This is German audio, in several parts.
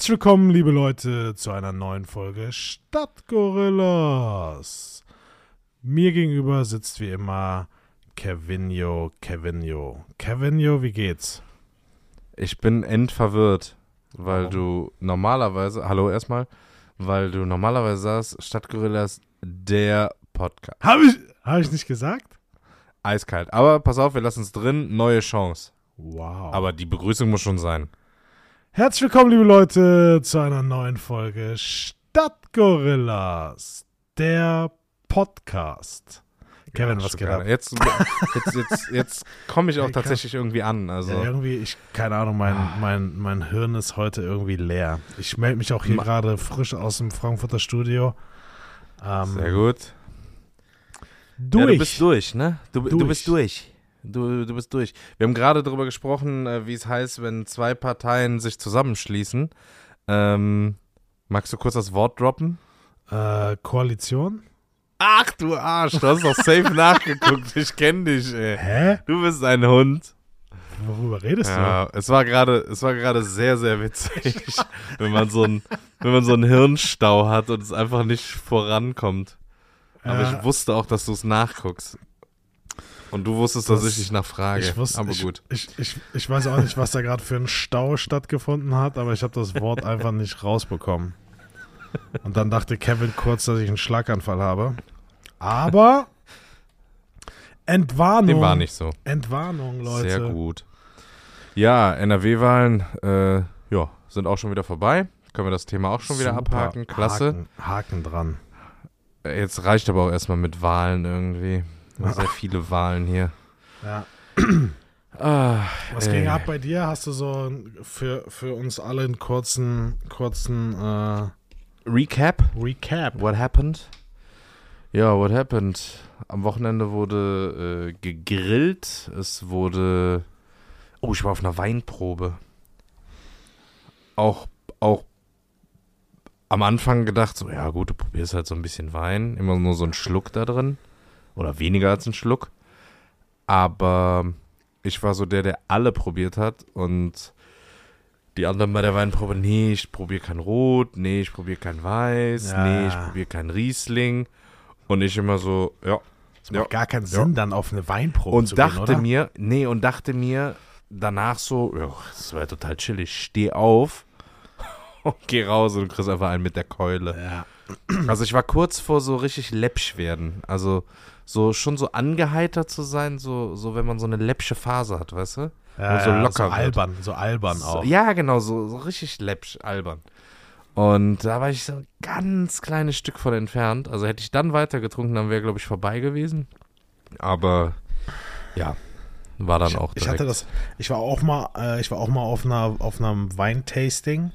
Herzlich willkommen, liebe Leute, zu einer neuen Folge Stadtgorillas. Mir gegenüber sitzt wie immer Kevinio, Kevinio. Kevinio, wie geht's? Ich bin endverwirrt, weil Warum? du normalerweise, hallo erstmal, weil du normalerweise sagst, Stadtgorillas der Podcast. Habe ich, hab ich nicht gesagt? Eiskalt. Aber pass auf, wir lassen es drin, neue Chance. Wow. Aber die Begrüßung muss schon sein. Herzlich willkommen, liebe Leute, zu einer neuen Folge Stadtgorillas, der Podcast. Kevin, Ja, was geht ab? Jetzt, jetzt, jetzt, jetzt komme ich auch komm. tatsächlich irgendwie an. Also, Ja, irgendwie, ich, keine Ahnung, mein, mein, mein Hirn ist heute irgendwie leer. Ich melde mich auch hier Ma- gerade frisch aus dem Frankfurter Studio. Ähm, sehr gut. Durch. Ja, du bist durch, ne? Du, Durch. du bist durch. Du, du bist durch. Wir haben gerade darüber gesprochen, äh, wie es heißt, wenn zwei Parteien sich zusammenschließen. Ähm, magst du kurz das Wort droppen? Äh, Koalition? Ach du Arsch, du hast doch safe nachgeguckt. Ich kenne dich, ey. Hä? Du bist ein Hund. Worüber redest Ja, es war gerade, es war gerade sehr, sehr witzig, wenn man so ein, wenn man so einen Hirnstau hat und es einfach nicht vorankommt. Aber Ja. ich wusste auch, dass du es nachguckst. Und du wusstest, dass Das- ich dich nachfrage. Ich wusste, aber ich, gut. Ich, ich, ich weiß auch nicht, was da gerade für ein Stau stattgefunden hat, aber ich habe das Wort einfach nicht rausbekommen. Und dann dachte Kevin kurz, dass ich einen Schlaganfall habe. Aber Entwarnung. Dem war nicht so. Entwarnung, Leute. Sehr gut. Ja, NRW-Wahlen, äh, ja, sind auch schon wieder vorbei. Können wir das Thema auch schon wieder Super. abhaken. Klasse. Haken, Haken dran. Äh, Jetzt reicht aber auch erstmal mit Wahlen irgendwie. Sehr viele Wahlen hier. Ja. Ah, Was ey. ging ab bei dir? Hast du so für, für uns alle einen kurzen, kurzen äh, Recap. Recap? What happened? Ja, what happened? Am Wochenende wurde äh, gegrillt. Es wurde. Oh, ich war auf einer Weinprobe. Auch, auch am Anfang gedacht, so, ja gut, du probierst halt so ein bisschen Wein. Immer nur so einen Schluck da drin. Oder weniger als einen Schluck. Aber ich war so der, der alle probiert hat. Und die anderen bei der Weinprobe, nee, ich probiere kein Rot, nee, ich probiere kein Weiß, Ja. nee, ich probiere kein Riesling. Und ich immer so, ja. Es macht Ja. gar keinen Sinn, dann auf eine Weinprobe Und zu dachte gehen, oder? mir, nee, und dachte mir danach so, ja, das war total chillig, steh auf und geh raus und kriegst einfach einen mit der Keule. Ja. Also ich war kurz vor so richtig läppsch werden. Also so schon so angeheitert zu sein, so, so wenn man so eine läppsche Phase hat, weißt du? Ja, Und so ja, locker so albern, so albern So, auch. ja, genau, so, so richtig läppsch, albern. Und da war ich so ein ganz kleines Stück von entfernt. Also hätte ich dann weiter getrunken, dann wäre, glaube ich, vorbei gewesen. Aber ja, war dann ich, auch ich direkt. hatte das, ich war auch mal, äh, ich war auch mal auf einer, auf einem Weintasting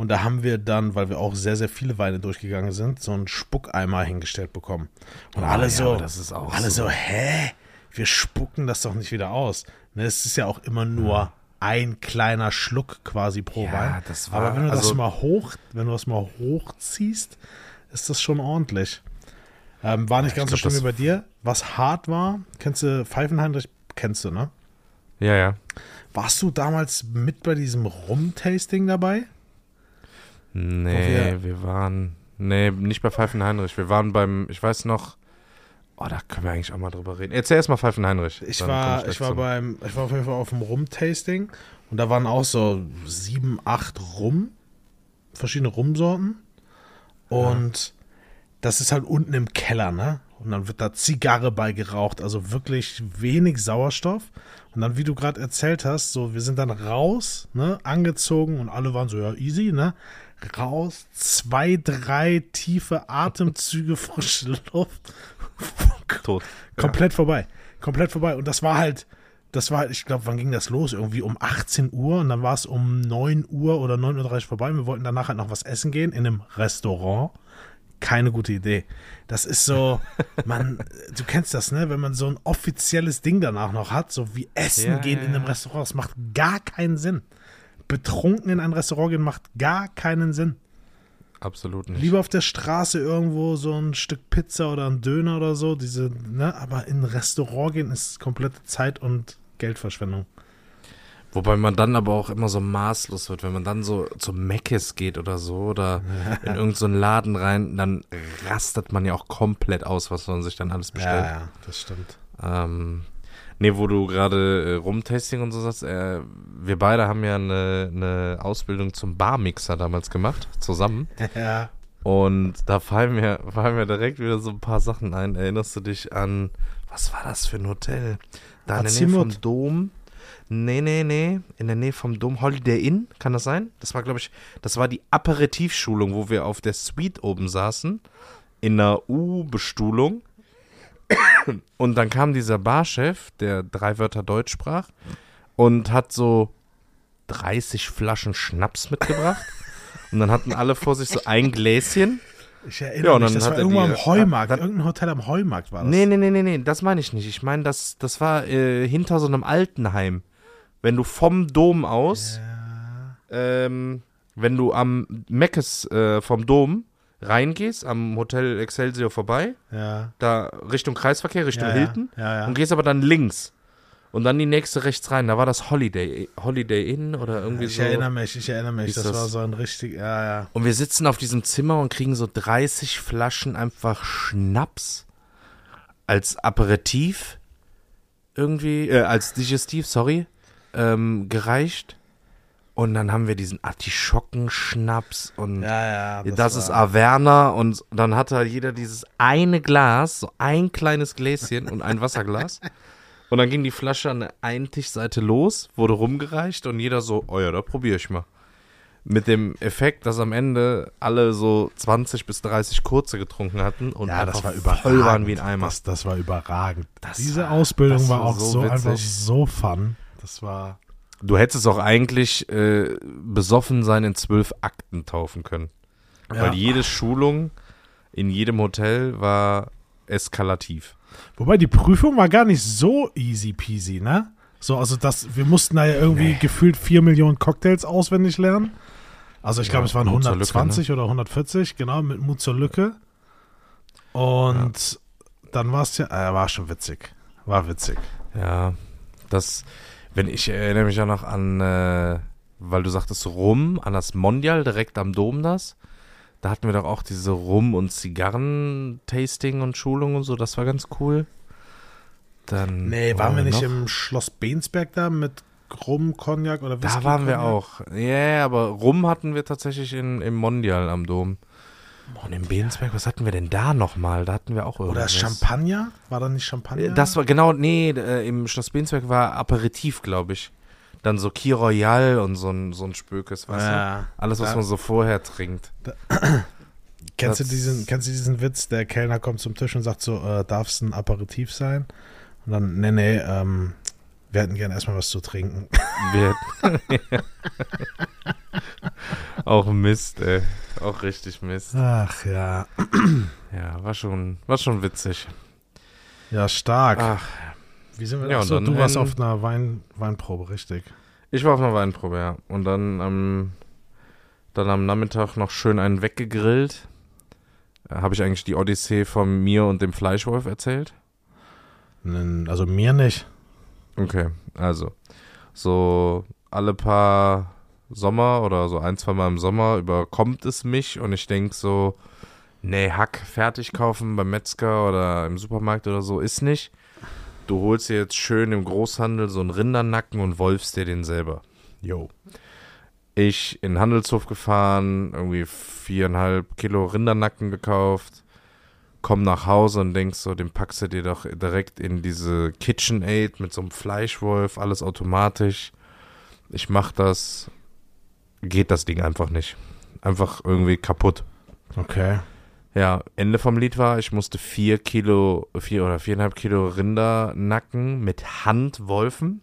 und da haben wir dann, weil wir auch sehr, sehr viele Weine durchgegangen sind, so einen Spuckeimer hingestellt bekommen. Und Oh, alle ja, so, aber das ist auch alle so. so, hä? Wir spucken das doch nicht wieder aus. Ne, es ist ja auch immer nur ein kleiner Schluck quasi pro Ja, Wein. das war- Aber wenn du das also- mal hoch, wenn du das mal hochziehst, ist das schon ordentlich. Ähm, war nicht Ja, ganz so schlimm das- wie bei dir. Was hart war, kennst du Pfeifenheinrich? Kennst du, ne? ja, ja. Warst du damals mit bei diesem Rum-Tasting dabei? Nee, wir- waren. Nee, nicht bei Pfeifenheinrich. Wir waren beim, ich weiß noch. Oh, da können wir eigentlich auch mal drüber reden. Erzähl erst mal Pfeifenheinrich. Ich dann komm war, gleich ich war beim, ich war auf jeden Fall auf dem Rum-Tasting und da waren auch so sieben, acht Rum, verschiedene Rumsorten. Und das ist halt unten im Keller, ne? Und dann wird da Zigarre bei geraucht, also wirklich wenig Sauerstoff. Und dann, wie du gerade erzählt hast, so, wir sind dann raus, ne, angezogen und alle waren so, ja, easy, ne? Raus, zwei, drei tiefe Atemzüge frische Luft. Tot. Komplett vorbei. Komplett vorbei. Und das war halt, das war halt, ich glaube, wann ging das los? Irgendwie um 18 Uhr und dann war es um 9 Uhr oder 9.30 Uhr vorbei. Wir wollten danach halt noch was essen gehen in einem Restaurant. Keine gute Idee. Das ist so, man, du kennst das, ne? Wenn man so ein offizielles Ding danach noch hat, so wie Essen Ja, gehen ja, in einem ja. Restaurant, das macht gar keinen Sinn. Betrunken in ein Restaurant gehen macht gar keinen Sinn. Absolut nicht. Lieber auf der Straße irgendwo so ein Stück Pizza oder ein Döner oder so, diese, ne, aber in ein Restaurant gehen ist komplette Zeit und Geldverschwendung. Wobei man dann aber auch immer so maßlos wird, wenn man dann so zum Meckes geht oder so oder in irgendeinen so Laden rein, dann rastet man ja auch komplett aus, was man sich dann alles bestellt. Ja, ja, das stimmt. Ähm, nee, wo du gerade äh, Rumtasting und so sagst, äh, wir beide haben ja eine, eine Ausbildung zum Barmixer damals gemacht, zusammen. Ja. Und da fallen mir, fallen mir direkt wieder so ein paar Sachen ein. Erinnerst du dich an, was war das für ein Hotel? Da in der Nähe vom Dom. Nee, nee, nee. In der Nähe vom Dom. Holiday Inn, kann das sein? Das war, glaube ich, das war die Aperitivschulung, wo wir auf der Suite oben saßen. In einer U-Bestuhlung. Und dann kam dieser Barchef, der drei Wörter Deutsch sprach, und hat so 30 Flaschen Schnaps mitgebracht. Und dann hatten alle vor sich so ein Gläschen. Ich Ja, erinnere und mich, das hat war irgendwo am Heumarkt. dann- Irgendein Hotel am Heumarkt war das. Nee, nee, nee, nee, nee, das meine ich nicht. Ich meine, das, das war äh, hinter so einem Altenheim. Wenn du vom Dom aus, ähm, wenn du am Meckes äh, vom Dom reingehst, am Hotel Excelsior vorbei, Ja. da Richtung Kreisverkehr, Richtung ja, Hilton, Ja, und gehst aber dann links. Und dann die nächste rechts rein. Da war das Holiday, Holiday Inn oder irgendwie Ich so. erinnere mich, ich erinnere mich. Das, das? war so ein richtig, ja, ja. Und wir sitzen auf diesem Zimmer und kriegen so 30 Flaschen einfach Schnaps als Aperitif irgendwie, äh, als Digestiv, sorry, ähm, gereicht. Und dann haben wir diesen Artischockenschnaps und Ja, ja. das, ist war- Averna und dann hat da jeder dieses eine Glas, so ein kleines Gläschen und ein Wasserglas. Und dann ging die Flasche an der einen Tischseite los, wurde rumgereicht und jeder so, oh ja, da probiere ich mal. Mit dem Effekt, dass am Ende alle so 20 bis 30 kurze getrunken hatten und Ja, das war überragend. voll waren wie ein Eimer. Das, das war überragend. Das Diese war- Ausbildung das war, war auch so so, einfach so fun. Das war. Du hättest es auch eigentlich äh, besoffen sein in zwölf Akten taufen können. Ja. Weil jede Schulung in jedem Hotel war eskalativ. Wobei die Prüfung war gar nicht so easy peasy, ne? So, also das, wir mussten da ja irgendwie gefühlt 4 Millionen Cocktails auswendig lernen. Also ich Ja, glaube, es waren Mut zur Lücke, 120 oder 140, genau, mit Mut zur Lücke. Und dann war es ja, äh, war schon witzig. War witzig. Ja, das, wenn ich erinnere mich ja noch an, äh, weil du sagtest Rum, an das Mondial direkt am Dom das. Da hatten wir doch auch diese Rum- und Zigarren-Tasting und Schulung und so, das war ganz cool. Dann, Nee, waren wir nicht noch? im Schloss Bensberg da mit Rum, Cognac oder Whisky? Da waren wir Cognac? auch. Ja, aber Rum hatten wir tatsächlich in, im Mondial am Dom. Und im Bensberg, was hatten wir denn da nochmal? Da hatten wir auch Oder irgendwas. Champagner? War da nicht Champagner? Äh, Das war genau, nee, äh, im Schloss Bensberg war Aperitif, glaube ich. Dann so Key Royal und so ein, so ein Spökes, weißt du? ja. Alles, was Ja. man so vorher trinkt. Kennst du, diesen, kennst du diesen Witz? Der Kellner kommt zum Tisch und sagt so, äh, darf es ein Aperitif sein? Und dann, nee, nee, ähm, wir hätten gerne erstmal was zu trinken. Wir auch Mist, ey. Auch richtig Mist. Ach ja. Ja, war schon, war schon witzig. Ja, stark. Ach, Wie sind wir ja, so, du warst auf einer Wein, Weinprobe, richtig. ich war auf einer Weinprobe, ja. Und dann am, dann am Nachmittag noch schön einen weggegrillt. Habe ich eigentlich die Odyssee von mir und dem Fleischwolf erzählt? Also mir nicht. Okay, also so alle paar Sommer oder so ein, zwei Mal im Sommer überkommt es mich und ich denke so, nee, Hack fertig kaufen beim Metzger oder im Supermarkt oder so ist nicht. Du holst dir jetzt schön im Großhandel so einen Rindernacken und wolfst dir den selber. Jo. Ich in den Handelshof gefahren, irgendwie viereinhalb Kilo Rindernacken gekauft, komm nach Hause und denkst so, den packst du dir doch direkt in diese KitchenAid mit so einem Fleischwolf, alles automatisch. Ich mach das, geht das Ding einfach nicht. Einfach irgendwie kaputt. Okay. Ja, Ende vom Lied war, ich musste vier Kilo, vier oder viereinhalb Kilo Rindernacken mit Hand wolfen.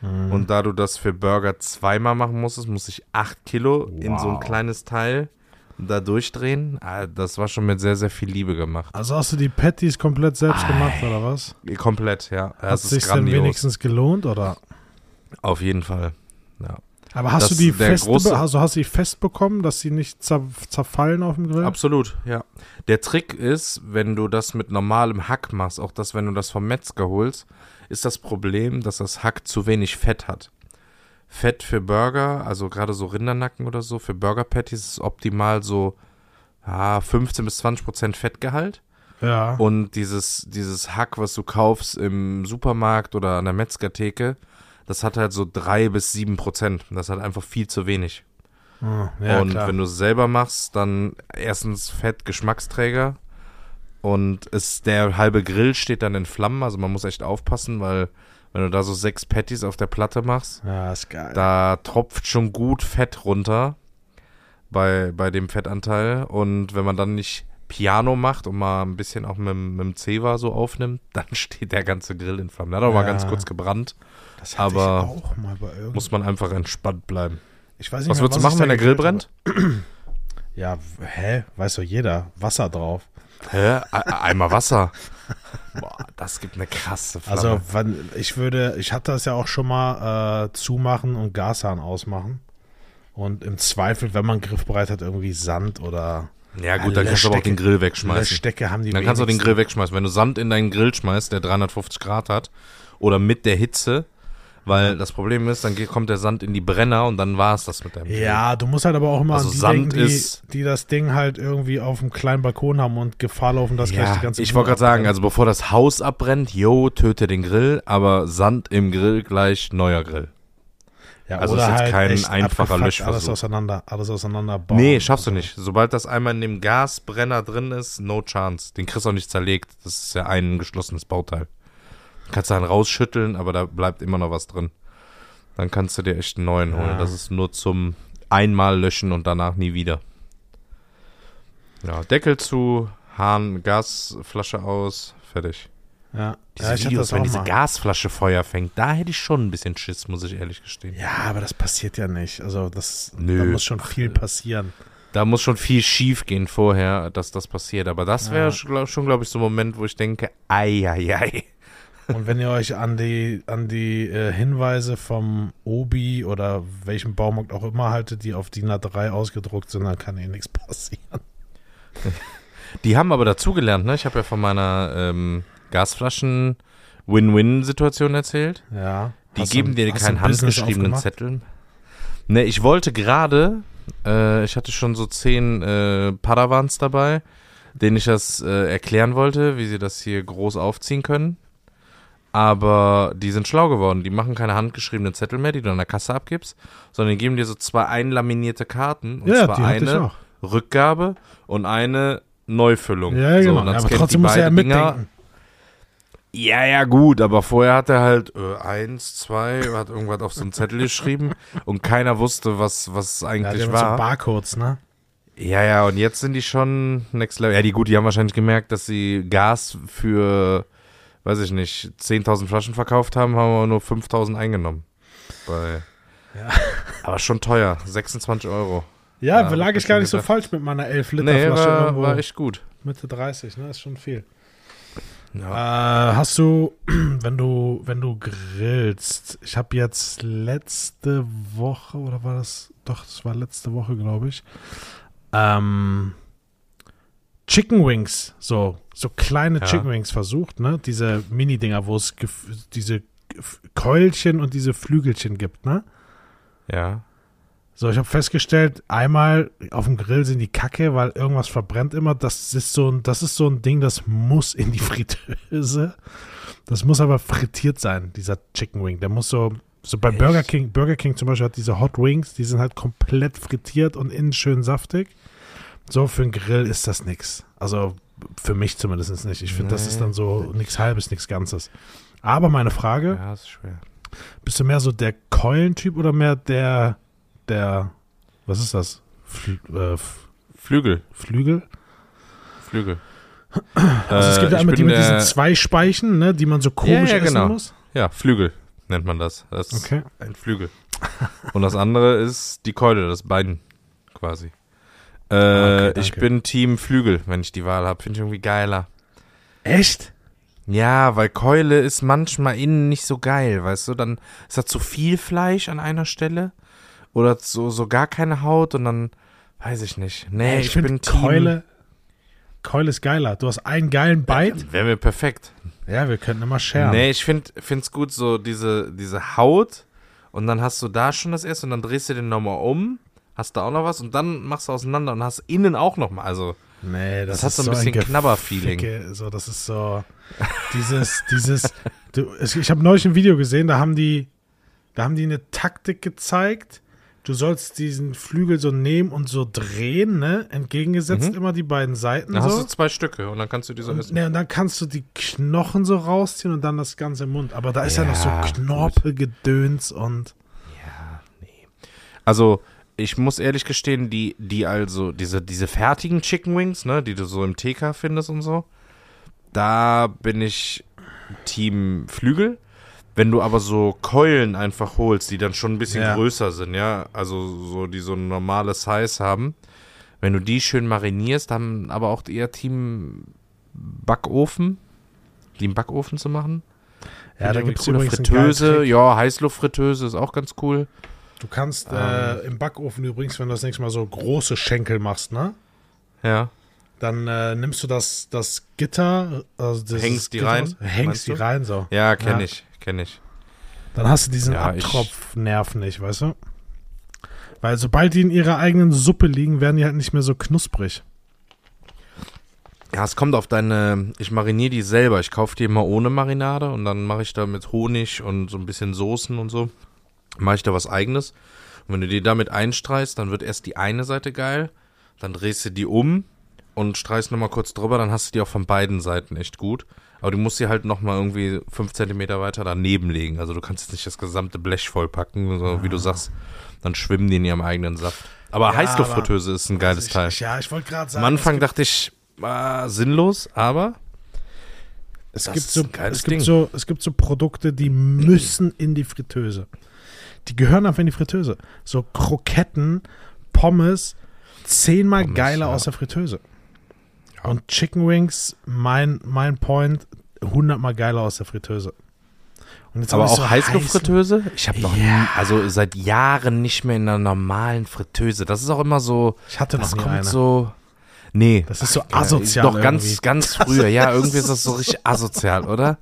Mhm. Und da du das für Burger zweimal machen musstest, musste ich acht Kilo in so ein Wow. kleines Teil da durchdrehen. Ah, Das war schon mit sehr, sehr viel Liebe gemacht. Also hast du die Patties komplett selbst gemacht, oder was? Komplett, ja. Hat es sich denn wenigstens gelohnt, oder? Auf jeden Fall. Ja. Aber hast Das- du die fest, also hast du die fest bekommen, dass sie nicht zer zerfallen auf dem Grill? Absolut, ja. Der Trick ist, wenn du das mit normalem Hack machst, auch das, wenn du das vom Metzger holst, ist das Problem, dass das Hack zu wenig Fett hat. Fett für Burger, also gerade so Rindernacken oder so, für Burger Patties ist optimal so ja, 15 bis 20 Prozent Fettgehalt. Ja. Und dieses, dieses Hack, was du kaufst im Supermarkt oder an der Metzgertheke, das hat halt so drei bis sieben Prozent. Das hat einfach viel zu wenig. Hm, ja, und klar. wenn du es selber machst, dann erstens Fett, Geschmacksträger. Und es, der halbe Grill steht dann in Flammen. Also man muss echt aufpassen, weil wenn du da so sechs Patties auf der Platte machst, ja, ist geil. da tropft schon gut Fett runter bei, bei dem Fettanteil. Und wenn man dann nicht Piano macht und mal ein bisschen auch mit, dem- mit dem Zewa so aufnimmt, dann steht der ganze Grill in Flammen. Der hat auch mal Ja. ganz kurz gebrannt. das hatte aber auch mal bei irgendeinem. Muss man einfach entspannt bleiben. ich weiß nicht Was würdest du machen, wenn der Grill brennt? Ja, hä? Weiß doch jeder. Wasser drauf. Hä? E- Eimer Wasser. Boah, das gibt eine krasse Flamme. Also, wann, ich würde, ich hatte das ja auch schon mal äh, zumachen und Gashahn ausmachen. Und im Zweifel, wenn man griffbereit hat, irgendwie Sand oder ja gut, dann kannst du aber auch den Grill wegschmeißen. Löschdecke haben die Dann kannst du den wenigsten. Grill wegschmeißen. Wenn du Sand in deinen Grill schmeißt, der 350 Grad hat, oder mit der Hitze, weil das Problem ist, dann geht, kommt der Sand in die Brenner und dann war es das mit deinem. Ja, du musst halt aber auch immer Also an die Sand denken, die, ist- die das Ding halt irgendwie auf einem kleinen Balkon haben und Gefahr laufen, dass gleich Ja, die ganze ich wollte gerade sagen, also bevor das Haus abbrennt, jo, töte den Grill, aber Sand im Grill gleich neuer Grill. ja, also ist jetzt halt kein einfacher Löschversuch. Alles auseinander, alles auseinander bauen. Nee, schaffst du nicht. Sobald das einmal in dem Gasbrenner drin ist, no chance. Den kriegst du auch nicht zerlegt. Das ist ja ein geschlossenes Bauteil. Kannst du dann rausschütteln, aber da bleibt immer noch was drin. Dann kannst du dir echt einen neuen holen. Ja. Das ist nur zum einmal löschen und danach nie wieder. Ja, Deckel zu, Hahn, Gasflasche aus, fertig. Ja, Diese ja ich Videos, wenn diese mal. Gasflasche Feuer fängt, da hätte ich schon ein bisschen Schiss, muss ich ehrlich gestehen. Ja, aber das passiert ja nicht. Also das, Nö. da muss schon viel passieren. Da muss schon viel schief gehen vorher, dass das passiert. Aber das wäre Ja. schon, schon glaube ich, so ein Moment, wo ich denke, ei, ei, ei. Und wenn ihr euch an die, an die äh, Hinweise vom Obi oder welchem Baumarkt auch immer haltet, die auf DIN A3 ausgedruckt sind, dann kann eh nichts passieren. Die haben aber dazugelernt, ne? Ich habe ja von meiner ähm, Gasflaschen-Win-Win-Situation erzählt. Ja. Die Hast geben du- dir keinen handgeschriebenen? Zettel. Ne, ich wollte gerade, äh, ich hatte schon so zehn äh, Padawans dabei, denen ich das äh, erklären wollte, wie sie das hier groß aufziehen können. Aber die sind schlau geworden. Die machen keine handgeschriebenen Zettel mehr, die du an der Kasse abgibst, sondern die geben dir so zwei einlaminierte Karten. Und Ja, zwar eine. Rückgabe und eine Neufüllung. Ja, so, genau. und dann aber trotzdem die muss er ja Dinger. mitdenken. Ja, ja, gut, aber vorher hat er halt äh, eins, zwei, hat irgendwas auf so einen Zettel geschrieben und keiner wusste, was, was Ja, eigentlich die haben so war. Barcodes, ne? ja, ja, und jetzt sind die schon next level. Ja, die gut, die haben wahrscheinlich gemerkt, dass sie Gas für, weiß ich nicht, 10.000 Flaschen verkauft haben, haben aber nur 5.000 eingenommen. Bei, Ja. Aber schon teuer, 26 Euro. Ja, Ja, lag ich gar nicht so gedacht. falsch mit meiner 11 Liter Nee, Flasche war, irgendwo. war echt gut. Mitte 30, ne? Ist schon viel. Ja. Äh, hast du, wenn du, wenn du grillst, ich habe jetzt letzte Woche, oder war das? Doch, das war letzte Woche, glaube ich. Ähm, Chicken Wings, so, so kleine Ja. Chicken Wings versucht, ne? Diese Mini-Dinger, wo es diese Keulchen und diese Flügelchen gibt, ne? ja. So, ich habe festgestellt, einmal auf dem Grill sind die Kacke, weil irgendwas verbrennt immer. Das ist so ein, das ist so ein Ding, das muss in die Fritteuse. Das muss aber frittiert sein, dieser Chicken Wing. Der muss so, so bei Echt? Burger King, Burger King zum Beispiel hat diese Hot Wings, die sind halt komplett frittiert und innen schön saftig. So, für einen Grill ist das nix. Also, für mich zumindest nicht. Ich finde, das Nee. ist dann so nichts Halbes, nichts Ganzes. Aber meine Frage, Ja, ist schwer. bist du mehr so der Keulentyp oder mehr der, der, was ist das? Fl äh, Flügel, Flügel? Flügel. Also es Äh, gibt ja ich einmal die mit diesen zwei Speichen, ne, die man so komisch ja, essen genau. muss. Ja, Flügel nennt man das. Das ist Okay. ein Flügel. Und das andere ist die Keule, das Bein quasi. Äh, okay, ich bin Team Flügel, wenn ich die Wahl habe. Finde ich irgendwie geiler. Echt? Ja, weil Keule ist manchmal innen nicht so geil, weißt du? Dann ist da zu viel Fleisch an einer Stelle oder so, so gar keine Haut und dann weiß ich nicht. Nee, ich, ich bin Team. Keule, Keule ist geiler. Du hast einen geilen Bite. Wäre mir perfekt. Ja, wir könnten immer scheren. Nee, ich finde es gut, so diese, diese Haut und dann hast du da schon das erste und dann drehst du den nochmal um, hast da auch noch was und dann machst du auseinander und hast innen auch nochmal. Also, Nee, das, Das hat so ein bisschen Gefecke, Knabberfeeling. So, das ist so dieses, dieses. Du, ich habe neulich ein Video gesehen, da haben die, da haben die eine Taktik gezeigt. Du sollst diesen Flügel so nehmen und so drehen, ne? Entgegengesetzt immer die beiden Seiten Mhm. dann hast so. du zwei Stücke und dann kannst du die so ne, und dann kannst du die Knochen so rausziehen und dann das ganze im Mund. Aber da ist ja, noch Ja, so Knorpelgedöns und. Also, ich muss ehrlich gestehen, die, die also, diese, diese fertigen Chicken Wings, ne, die du so im TK findest und so, da bin ich Team Flügel. Wenn du aber so Keulen einfach holst, die dann schon ein bisschen Ja. größer sind, ja, also so, die so ein normales Size haben, wenn du die schön marinierst, dann aber auch eher Team Backofen, die im Backofen zu machen. Ja, da gibt es übrigens einen Fritteuse, ja, Heißluftfritteuse ist auch ganz cool. Du kannst äh, im Backofen übrigens, wenn du das nächste Mal so große Schenkel machst, ne? Ja. Dann äh, nimmst du das, das Gitter, also dieses Hängst die Gitter rein, raus- Hängst die du? rein, so. Ja, kenne Ja. ich, kenne ich. Dann hast du diesen Ja, Abtropfnerv nicht, weißt du? Weil sobald die in ihrer eigenen Suppe liegen, werden die halt nicht mehr so knusprig. Ja, es kommt auf deine. Ich mariniere die selber. Ich kaufe die immer ohne Marinade und dann mache ich da mit Honig und so ein bisschen Soßen und so. Mache ich da was eigenes. Und wenn du die damit einstreichst, dann wird erst die eine Seite geil. Dann drehst du die um und streichst nochmal kurz drüber. Dann hast du die auch von beiden Seiten echt gut. Aber du musst sie halt nochmal irgendwie fünf Zentimeter weiter daneben legen. Also du kannst jetzt nicht das gesamte Blech vollpacken, so wie du sagst. Dann schwimmen die in ihrem eigenen Saft. Aber Ja, Heißluftfritteuse ist ein geiles ich, Teil. Ja, ich wollte gerade sagen, Am Anfang dachte ich, ah, sinnlos, aber es, gibt so, es, gibt so, es gibt so Produkte, die müssen in die Fritteuse. Die gehören einfach in die Fritteuse. So Kroketten, Pommes, zehnmal Pommes, geiler ja. aus der Fritteuse. Ja. Und Chicken Wings, mein, mein Point, hundertmal geiler aus der Fritteuse. Und jetzt aber auch so Heißluftfritteuse? Ich habe noch Ja. nie, also seit Jahren nicht mehr in einer normalen Fritteuse. Das ist auch immer so, Ich hatte noch das nie kommt eine. so, nee. Das ist so asozial Doch, ganz, ganz früher. Ja, irgendwie ist das so richtig asozial, oder?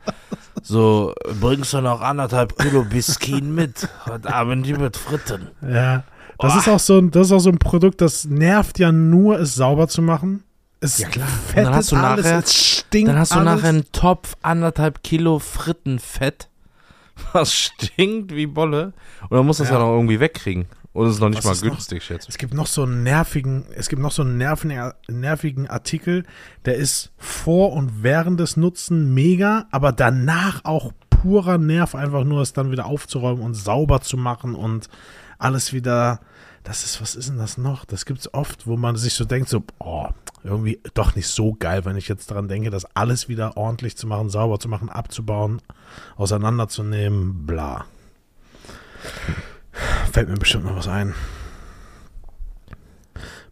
So, bringst du noch anderthalb Kilo Biskin mit? Heute Abend die mit Fritten. Ja. Das Oh. ist auch so ein, das ist auch so ein Produkt, das nervt ja nur, es sauber zu machen. Es Ja, klar. Und dann hast du alles, nachher- stinkt Dann hast du alles. nachher einen Topf, anderthalb Kilo Frittenfett, was stinkt wie Bolle. Und dann musst du das Ja. ja noch irgendwie wegkriegen. Und es ist noch nicht Was mal noch? günstig, schätze ich. Es gibt noch so einen nervigen, es gibt noch so einen nervigen, nervigen Artikel, der ist vor und während des Nutzen mega, aber danach auch purer Nerv, einfach nur es dann wieder aufzuräumen und sauber zu machen und alles wieder. Das ist, was ist denn das noch? Das gibt es oft, wo man sich so denkt, so, oh, irgendwie doch nicht so geil, wenn ich jetzt daran denke, das alles wieder ordentlich zu machen, sauber zu machen, abzubauen, auseinanderzunehmen, bla. Fällt mir bestimmt noch was ein.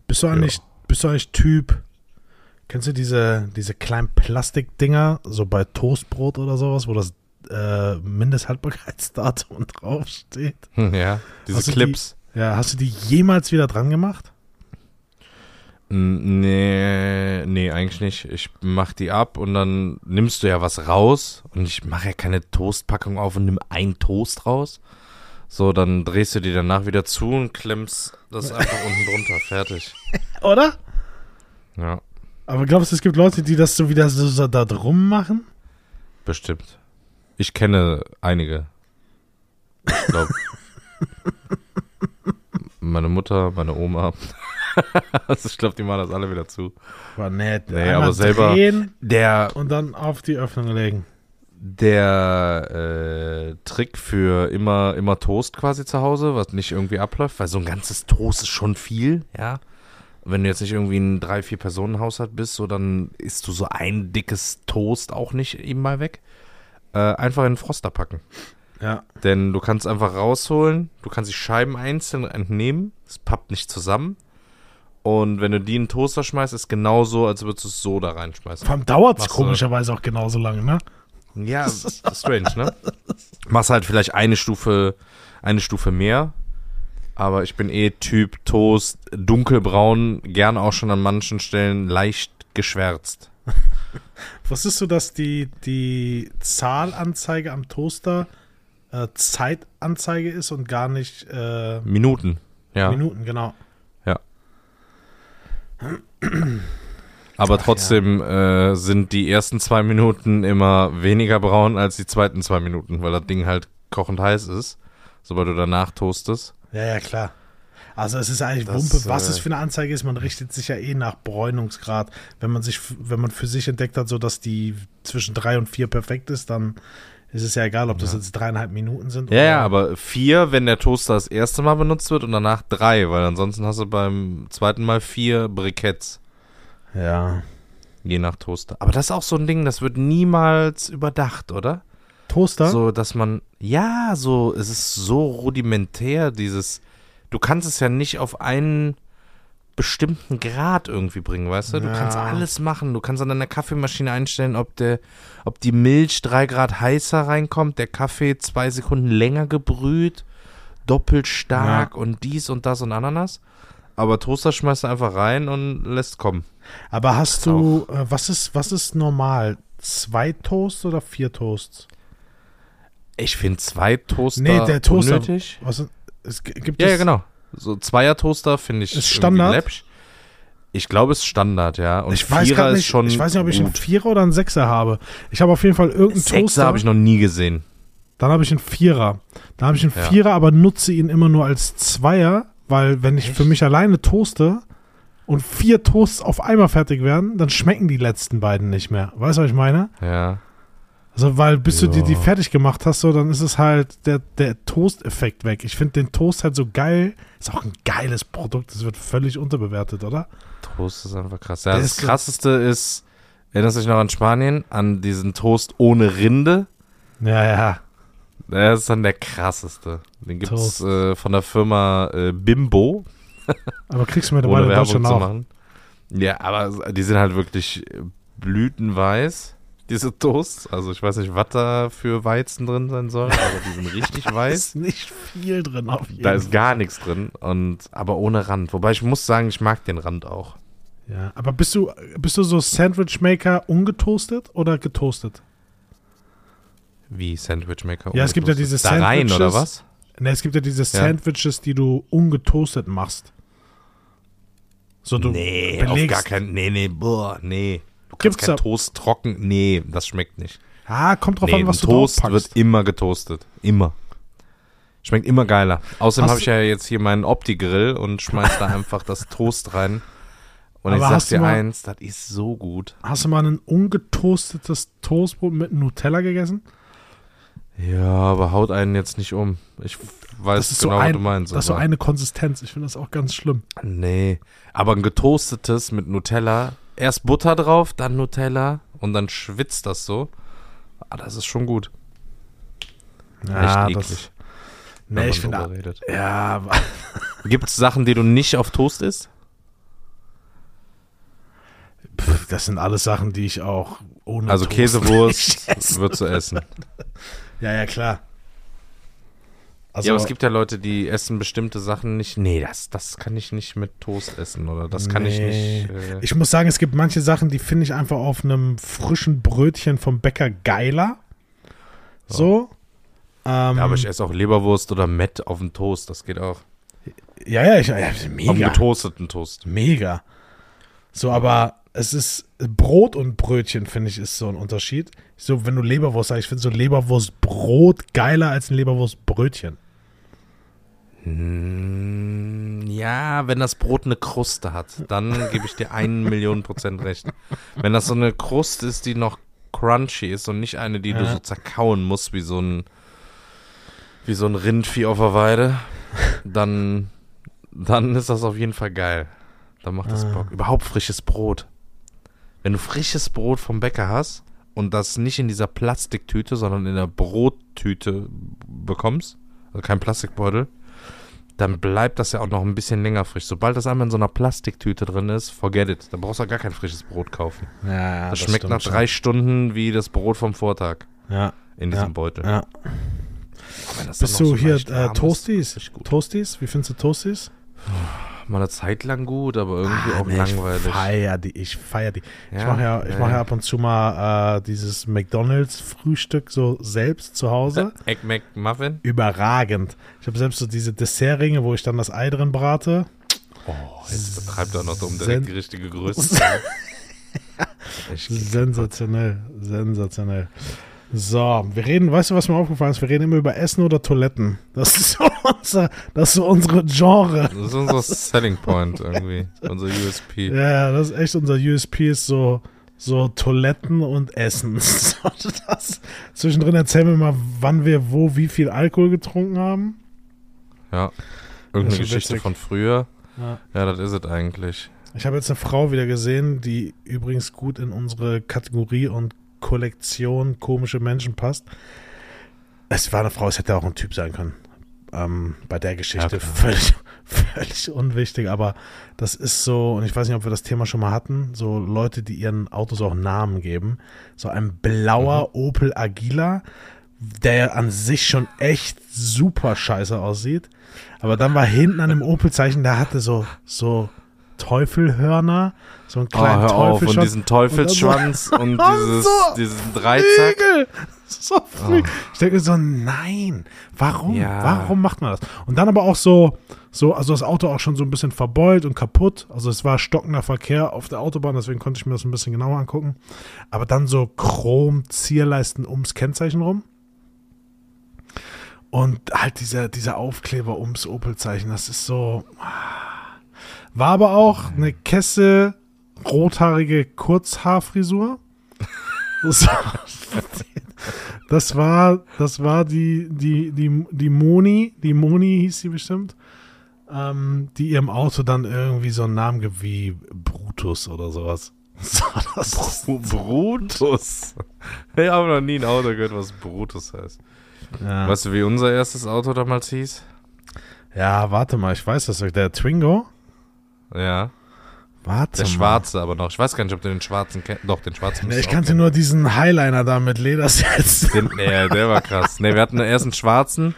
Bist du eigentlich, bist du eigentlich Typ, kennst du diese, diese kleinen Plastikdinger, so bei Toastbrot oder sowas, wo das äh, Mindesthaltbarkeitsdatum draufsteht? Hm, Ja, diese Hast Clips. Ja, hast du die jemals wieder dran gemacht? Mm, Nee, nee, eigentlich nicht. Ich mach die ab und dann nimmst du ja was raus. Und ich mache ja keine Toastpackung auf und nimm ein Toast raus. So, dann drehst du die danach wieder zu und klemmst das einfach unten drunter. Fertig. Oder? Ja, Aber glaubst du, es gibt Leute, die das so wieder so, so da drum machen? bestimmt. Ich kenne einige. Ich glaube. meine Mutter, meine Oma. also ich glaube, die machen das alle wieder zu. War nett. Nee, Einmal aber selber- drehen Der und dann auf die Öffnung legen. Der äh, Trick für immer, immer Toast quasi zu Hause, was nicht irgendwie abläuft, weil so ein ganzes Toast ist schon viel, ja. Wenn du jetzt nicht irgendwie ein drei, vier Personen Haushalt bist, so dann isst du so ein dickes Toast auch nicht eben mal weg. Äh, einfach in den Froster packen. Ja. Denn du kannst einfach rausholen, du kannst die Scheiben einzeln entnehmen, es pappt nicht zusammen. Und wenn du die in den Toaster schmeißt, ist genauso, als würdest du es so da reinschmeißen. Vor allem dauert es du- komischerweise auch genauso lange, ne? Ja, strange, ne? Machst halt vielleicht eine Stufe, eine Stufe mehr. Aber ich bin eh Typ Toast, dunkelbraun, gern auch schon an manchen Stellen leicht geschwärzt. Wusstest du, dass die, die Zahlanzeige am Toaster äh, Zeitanzeige ist und gar nicht äh, Minuten. Ja. Minuten, genau. Aber Ach, trotzdem äh, sind die ersten zwei Minuten immer weniger braun als die zweiten zwei Minuten, weil das Ding halt kochend heiß ist, sobald du danach toastest. Ja, ja, klar. Also es ist eigentlich Das, Wumpe, was äh, es für eine Anzeige ist. Man richtet sich ja eh nach Bräunungsgrad. Wenn man sich, wenn man für sich entdeckt hat, so dass die zwischen drei und vier perfekt ist, dann ist es ja egal, ob das jetzt dreieinhalb Minuten sind. Ja, ja, aber vier, wenn der Toaster das erste Mal benutzt wird und danach drei, weil ansonsten hast du beim zweiten Mal vier Briketts, Ja. je nach Toaster. Aber das ist auch so ein Ding, das wird niemals überdacht, oder? Toaster? So, dass man, ja, so, es ist so rudimentär, dieses, du kannst es ja nicht auf einen bestimmten Grad irgendwie bringen, weißt du? Du Ja. kannst alles machen. Du kannst an deiner Kaffeemaschine einstellen, ob der, ob die Milch drei Grad heißer reinkommt, der Kaffee zwei Sekunden länger gebrüht, doppelt stark und dies und das und Ananas. Aber Toaster schmeißt du einfach rein und lässt kommen. Aber hast du, äh, was ist, was ist normal? Zwei Toasts oder vier Toasts? Ich finde zwei Toaster Nee, der Toaster. unnötig. Was, es gibt Ja, es, ja, genau. So Zweier-Toaster finde ich Ist Standard? läppsch. Ich glaube, es ist Standard, ja. Und Ich weiß Vierer gar ist nicht, schon ich weiß nicht, ob ich einen gut. Vierer oder einen Sechser habe. Ich habe auf jeden Fall irgendeinen Sechser Toaster. habe ich noch nie gesehen. Dann habe ich einen Vierer. Dann habe ich einen Ja. Vierer, aber nutze ihn immer nur als Zweier, weil wenn ich für mich alleine toaste und vier Toasts auf einmal fertig werden, dann schmecken die letzten beiden nicht mehr. Weißt du, was ich meine? Ja. Also, weil bis du dir die Ja. fertig gemacht hast, so, dann ist es halt der, der Toast-Effekt weg. Ich finde den Toast halt so geil. Ist auch ein geiles Produkt. Das wird völlig unterbewertet, oder? Toast ist einfach krass. Ja, das ist krasseste ist, erinnerst du dich noch an Spanien, an diesen Toast ohne Rinde? Ja, ja. Der ist dann der krasseste. Den gibt es äh, von der Firma äh, Bimbo, Aber kriegst du mir dabei zu auch. machen. Ja, aber die sind halt wirklich blütenweiß, diese Toasts. Also ich weiß nicht, was da für Weizen drin sein soll, aber die sind richtig Da weiß. ist nicht viel drin auf jeden Da ist Fall. gar nichts drin und aber ohne Rand. Wobei ich muss sagen, ich mag den Rand auch. Ja, aber bist du, bist du so Sandwich-Maker ungetoastet oder getoastet? Wie Sandwich Maker. Ja, es gibt ja diese Da rein, oder Sandwiches. was? Ne, es gibt ja diese Sandwiches, die du ungetoastet machst. So, du nee, auf belegst. gar keinen. Nee, nee, boah, nee. Du kannst Gibt's keinen Toast trocken. Nee, das schmeckt nicht. Ah, kommt drauf nee, an, was du Toast wird immer getoastet. Immer. Schmeckt immer geiler. Außerdem habe ich ja jetzt hier meinen Opti-Grill und schmeiß da einfach das Toast rein. Und Aber ich sag dir mal- eins, das ist so gut. Hast du mal ein ungetoastetes Toastbrot mit Nutella gegessen? Ja, aber haut einen jetzt nicht um. Ich weiß Das genau, so ein, was du meinst. Das ist so eine Konsistenz. Ich finde das auch ganz schlimm. Nee, aber ein getoastetes mit Nutella. Erst Butter drauf, dann Nutella und dann schwitzt das so. Ah, das ist schon gut. Ja, Echt das, eklig. nee, wenn ich finde, redet. ja, aber- Gibt es Sachen, die du nicht auf Toast isst? pff, das sind alles Sachen, die ich auch ohne Also Toast Käsewurst würdest du essen. Ja, ja, klar. Also, ja, aber es gibt ja Leute, die essen bestimmte Sachen nicht. Nee, das, das kann ich nicht mit Toast essen oder das kann ich Nee. nicht. Äh, Ich muss sagen, es gibt manche Sachen, die finde ich einfach auf einem frischen Brötchen vom Bäcker geiler. So. Ähm, ja, aber ich esse auch Leberwurst oder Mett auf dem Toast. Das geht auch. ja, ja, ich, ja, Auf mega. getoasteten Toast. Mega. So, aber es ist Brot und Brötchen, finde ich, ist so ein Unterschied. So, wenn du Leberwurst sagst, ich finde so Leberwurstbrot geiler als ein Leberwurstbrötchen. Mm, Ja, wenn das Brot eine Kruste hat, dann gebe ich dir einen Million Prozent recht. Wenn das so eine Kruste ist, die noch crunchy ist und nicht eine, die du Ja. so zerkauen musst, wie so ein wie so ein Rindvieh auf der Weide, dann, dann ist das auf jeden Fall geil. Dann macht das Ah. Bock. Überhaupt frisches Brot. Wenn du frisches Brot vom Bäcker hast und das nicht in dieser Plastiktüte, sondern in der Brottüte bekommst, also kein Plastikbeutel, dann bleibt das ja auch noch ein bisschen länger frisch. Sobald das einmal in so einer Plastiktüte drin ist, forget it. Da brauchst du gar kein frisches Brot kaufen. Ja, das, schmeckt nach drei Stunden wie das Brot vom Vortag Ja, in Ja, diesem Beutel. ja. Das dann Bist du so hier äh, Toasties? Toasties? Wie findest du Toasties? Mal eine Zeit lang gut, aber irgendwie Ah, auch nee, langweilig. Ich feier die, ich feier die. ich Ja, mache ja, ich mach ja ab und zu mal äh, dieses McDonalds-Frühstück so selbst zu Hause. Egg McMuffin? Überragend. Ich habe selbst so diese Dessertringe, wo ich dann das Ei drin brate. Oh, jetzt betreibt er noch so um direkt die richtige Größe. Ich, Sensationell, sensationell. So, wir reden, weißt du, was mir aufgefallen ist? Wir reden immer über Essen oder Toiletten. Das ist so, unser, das ist so unsere Genre. das ist unser Selling Point irgendwie, unser USP. Ja, das ist echt unser USP, ist so, so Toiletten und Essen. So, das, zwischendrin erzählen wir mal, wann wir wo wie viel Alkohol getrunken haben. Ja. Das Irgendeine Geschichte witzig. von früher. Ja. Ja, das ist es eigentlich. Ich habe jetzt eine Frau wieder gesehen, die übrigens gut in unsere Kategorie und Kollektion komische Menschen passt. Es war eine Frau, es hätte auch ein Typ sein können. Ähm, bei der Geschichte Ja, völlig, völlig unwichtig, aber das ist so, und ich weiß nicht, ob wir das Thema schon mal hatten, so Leute, die ihren Autos auch Namen geben. So ein blauer Mhm. Opel Agila, der an sich schon echt super scheiße aussieht. Aber dann war hinten an dem Opel-Zeichen, der hatte so, so Teufelhörner, so einen Oh, kleinen hör auf. Und diesen Teufelsschwanz und, Oh, dieses, so. diesen Dreizack. So früh. Ich denke so, nein, warum? Ja. Warum macht man das? Und dann aber auch so, so, also das Auto auch schon so ein bisschen verbeult und kaputt. Also es war stockender Verkehr auf der Autobahn, deswegen konnte ich mir das ein bisschen genauer angucken. Aber dann so Chrom-Zierleisten ums Kennzeichen rum. Und halt dieser, dieser Aufkleber ums Opel-Zeichen, das ist so. War aber auch eine Kesse rothaarige Kurzhaarfrisur. So. Das war, das war die, die, die, die Moni, die Moni hieß sie bestimmt, ähm, die ihrem Auto dann irgendwie so einen Namen gibt wie Brutus oder sowas. So, das ist, Brutus. Ich habe noch nie ein Auto gehört, was Brutus heißt. ja. Weißt du, wie unser erstes Auto damals hieß? ja, warte mal, ich weiß das. Der Twingo? Ja. Warte Der mal. schwarze aber noch. Ich weiß gar nicht, ob du den schwarzen kennst. Doch, den schwarzen Nee, ich kannte nur diesen Highliner da mit Ledersitz. Den, nee, der war krass. Nee, wir hatten erst einen schwarzen.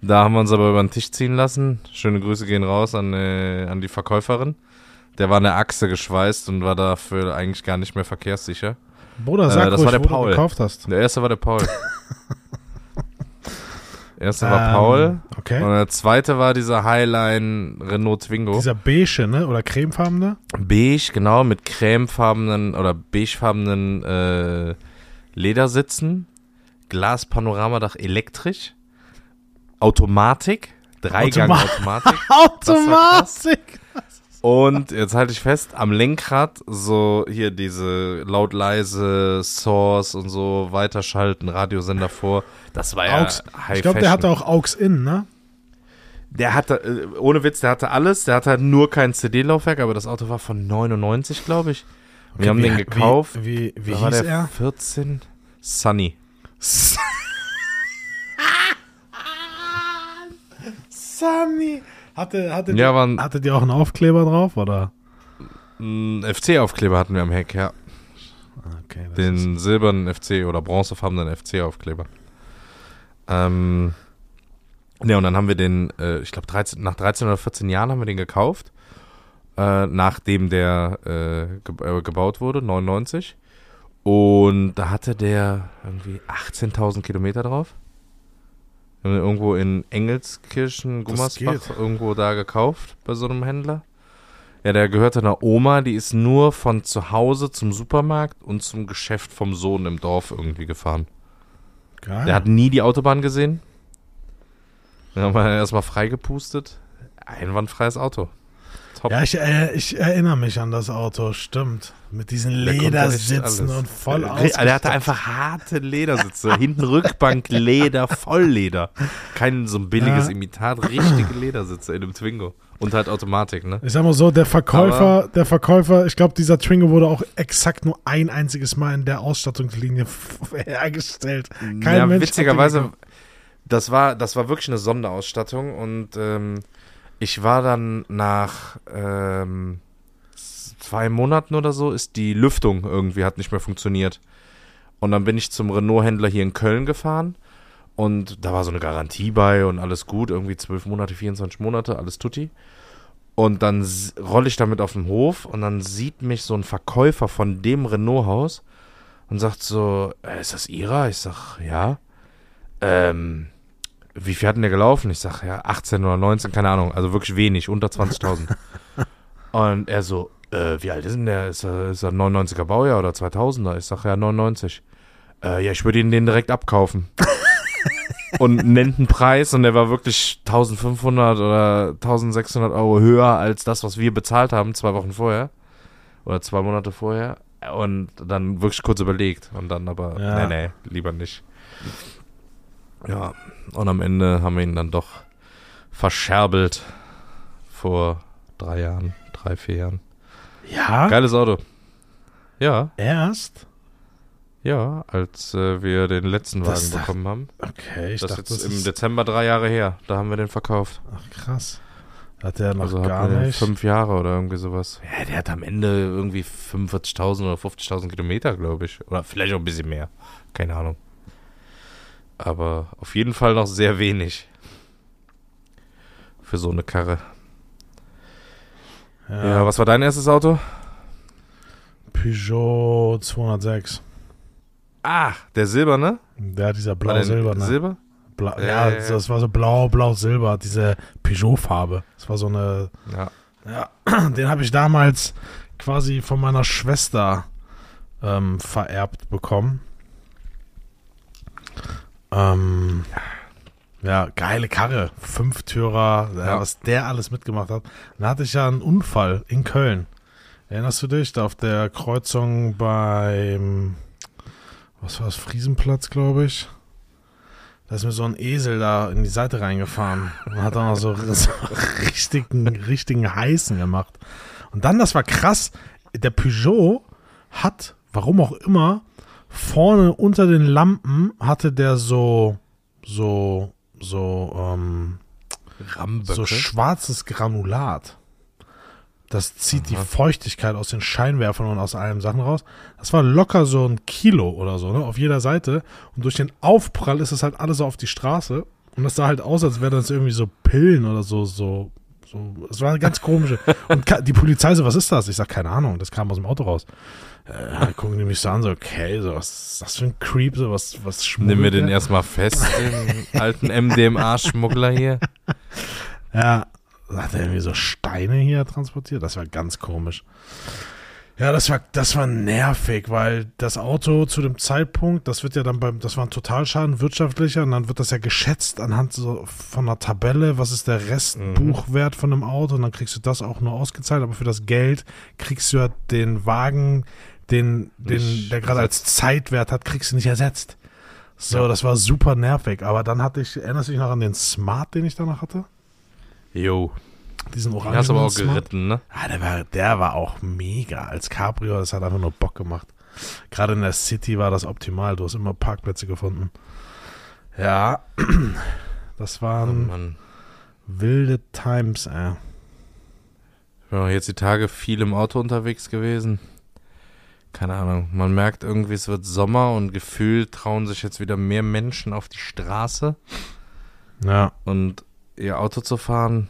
Da haben wir uns aber über den Tisch ziehen lassen. Schöne Grüße gehen raus an, äh, an die Verkäuferin. Der war an der Achse geschweißt und war dafür eigentlich gar nicht mehr verkehrssicher. Bruder, sag Äh, das ruhig, war der wo Paul. du gekauft hast. Der erste war der Paul. Der erste war Ähm, Paul. Und Okay. der zweite war dieser Highline Renault Twingo. Dieser beige, ne? Oder cremefarbene? Beige, genau, mit cremefarbenen oder beigefarbenen äh, Ledersitzen. Glaspanoramadach elektrisch. Automatik. Dreigang Automa- Automatik. Und jetzt halte ich fest, am Lenkrad so hier diese laut leise Source und so weiterschalten, Radiosender vor. Das war ja Aux. High Ich glaube, der hatte auch Aux in, ne? Der hatte, äh, ohne Witz, der hatte alles. Der hatte halt nur kein CD-Laufwerk, aber das Auto war von 99, glaube ich. Wir haben wie, den gekauft. Wie, wie, wie war hieß der er? 14. Sunny. Sunny! Hatte, hatte, Ja, die, waren- hatte die auch einen Aufkleber drauf, oder? FC-Aufkleber hatten wir am Heck, ja. Okay, das ist, Den silbernen FC oder bronzefarbenen FC-Aufkleber. Ähm, ja, und dann haben wir den, äh, ich glaube, 13, nach 13 oder 14 Jahren haben wir den gekauft. Äh, nachdem der äh, ge äh, gebaut wurde, 99. Und da hatte der irgendwie 18.000 Kilometer drauf. Wir haben den irgendwo in Engelskirchen, Gummersbach, irgendwo da gekauft bei so einem Händler. Ja, der gehörte einer Oma, die ist nur von zu Hause zum Supermarkt und zum Geschäft vom Sohn im Dorf irgendwie gefahren. geil. Der hat nie die Autobahn gesehen. Dann haben wir erstmal freigepustet. Einwandfreies Auto. Top. ja, ich, äh, ich erinnere mich an das Auto, stimmt. Mit diesen Ledersitzen und voll der, ausgestattet. der hatte einfach harte Ledersitze. Hinten Rückbank, Leder, Vollleder. Kein so ein billiges Ja. Imitat, richtige Ledersitze in einem Twingo. Und halt Automatik, ne? Ich sag mal so, der Verkäufer, der Verkäufer, ich glaube, dieser Twingo wurde auch exakt nur ein einziges Mal in der Ausstattungslinie hergestellt. Kein ja, Mensch witzigerweise, das war, das war wirklich eine Sonderausstattung und ähm, ich war dann nach ähm, zwei Monaten oder so, ist die Lüftung irgendwie hat nicht mehr funktioniert. Und dann bin ich zum Renault-Händler hier in Köln gefahren und da war so eine Garantie bei und alles gut, irgendwie zwölf Monate, 24 Monate, alles tutti. Und dann rolle ich damit auf den Hof und dann sieht mich so ein Verkäufer von dem Renault-Haus und sagt so, äh, ist das Ihrer? Ich sag, ja. Ähm, wie viel hat denn der gelaufen? Ich sag, ja, 18 oder 19, keine Ahnung, also wirklich wenig, unter 20.000. und er so, äh, wie alt ist denn der? Ist er, ist er 99er Baujahr oder 2000er? Ich sag, ja, 99. Äh, ja, ich würde ihn den direkt abkaufen. und nennt einen Preis und der war wirklich 1500 oder 1600 Euro höher als das, was wir bezahlt haben, zwei Wochen vorher. Oder zwei Monate vorher. Und dann wirklich kurz überlegt. Und dann aber, ja. nee, nee, lieber nicht. Ja, und am Ende haben wir ihn dann doch verscherbelt vor drei Jahren, drei, vier Jahren. Ja? Geiles Auto. Ja. Erst? Ja, als äh, wir den letzten Wagen das bekommen haben. Okay, ich das dachte, ist jetzt im Dezember drei Jahre her. Da haben wir den verkauft. Ach krass. Hat der noch also gar nicht. Fünf Jahre oder irgendwie sowas. Ja, der hat am Ende irgendwie 45.000 oder 50.000 Kilometer, glaube ich. Oder vielleicht auch ein bisschen mehr. Keine Ahnung. Aber auf jeden Fall noch sehr wenig. Für so eine Karre. Ja, ja was war dein erstes Auto? Peugeot 206. Ah, der silberne? Ja, dieser blau-silberne. Silber? Blau, ja, ja, das war so blau, blau, silber, diese Peugeot-Farbe. Das war so eine. Ja. ja den habe ich damals quasi von meiner Schwester ähm, vererbt bekommen. Ähm, ja, geile Karre. Fünftürer, ja. was der alles mitgemacht hat. Dann hatte ich ja einen Unfall in Köln. Erinnerst du dich? Da auf der Kreuzung beim was war das, Friesenplatz, glaube ich. Da ist mir so ein Esel da in die Seite reingefahren und hat dann noch so, so richtigen, richtigen heißen gemacht. Und dann, das war krass, der Peugeot hat, warum auch immer, vorne unter den Lampen hatte der so, so, so, ähm, so schwarzes Granulat. Das zieht Aha. die Feuchtigkeit aus den Scheinwerfern und aus allen Sachen raus. Das war locker so ein Kilo oder so, ne, auf jeder Seite. Und durch den Aufprall ist es halt alles so auf die Straße. Und das sah halt aus, als wäre das irgendwie so Pillen oder so, so, so. Es war ganz komische. Und die Polizei so, was ist das? Ich sag, keine Ahnung, das kam aus dem Auto raus. Äh, gucken die mich so an, so, okay, so, was ist das für ein Creep, so, was, was schmuggelt Nimm mir den erstmal fest, den alten MDMA-Schmuggler hier. Ja, hat er irgendwie so Steine hier transportiert? Das war ganz komisch. Ja, das war, das war nervig, weil das Auto zu dem Zeitpunkt, das wird ja dann beim, das war ein Totalschaden wirtschaftlicher und dann wird das ja geschätzt anhand so von einer Tabelle, was ist der Restbuchwert mhm. von einem Auto und dann kriegst du das auch nur ausgezahlt, aber für das Geld kriegst du ja den Wagen, den, den, der gerade als Zeitwert hat, kriegst du nicht ersetzt. So, ja. das war super nervig, aber dann hatte ich, erinnerst du dich noch an den Smart, den ich danach hatte? Jo. Diesen Orangen. Den hast du aber auch geritten, ne? Ja, der war, der war auch mega. Als Cabrio, das hat einfach nur Bock gemacht. Gerade in der City war das optimal. Du hast immer Parkplätze gefunden. Ja, das waren oh wilde Times, ey. Ich bin auch jetzt die Tage viel im Auto unterwegs gewesen. Keine Ahnung. Man merkt irgendwie, es wird Sommer und gefühlt trauen sich jetzt wieder mehr Menschen auf die Straße. Ja. Und ihr Auto zu fahren,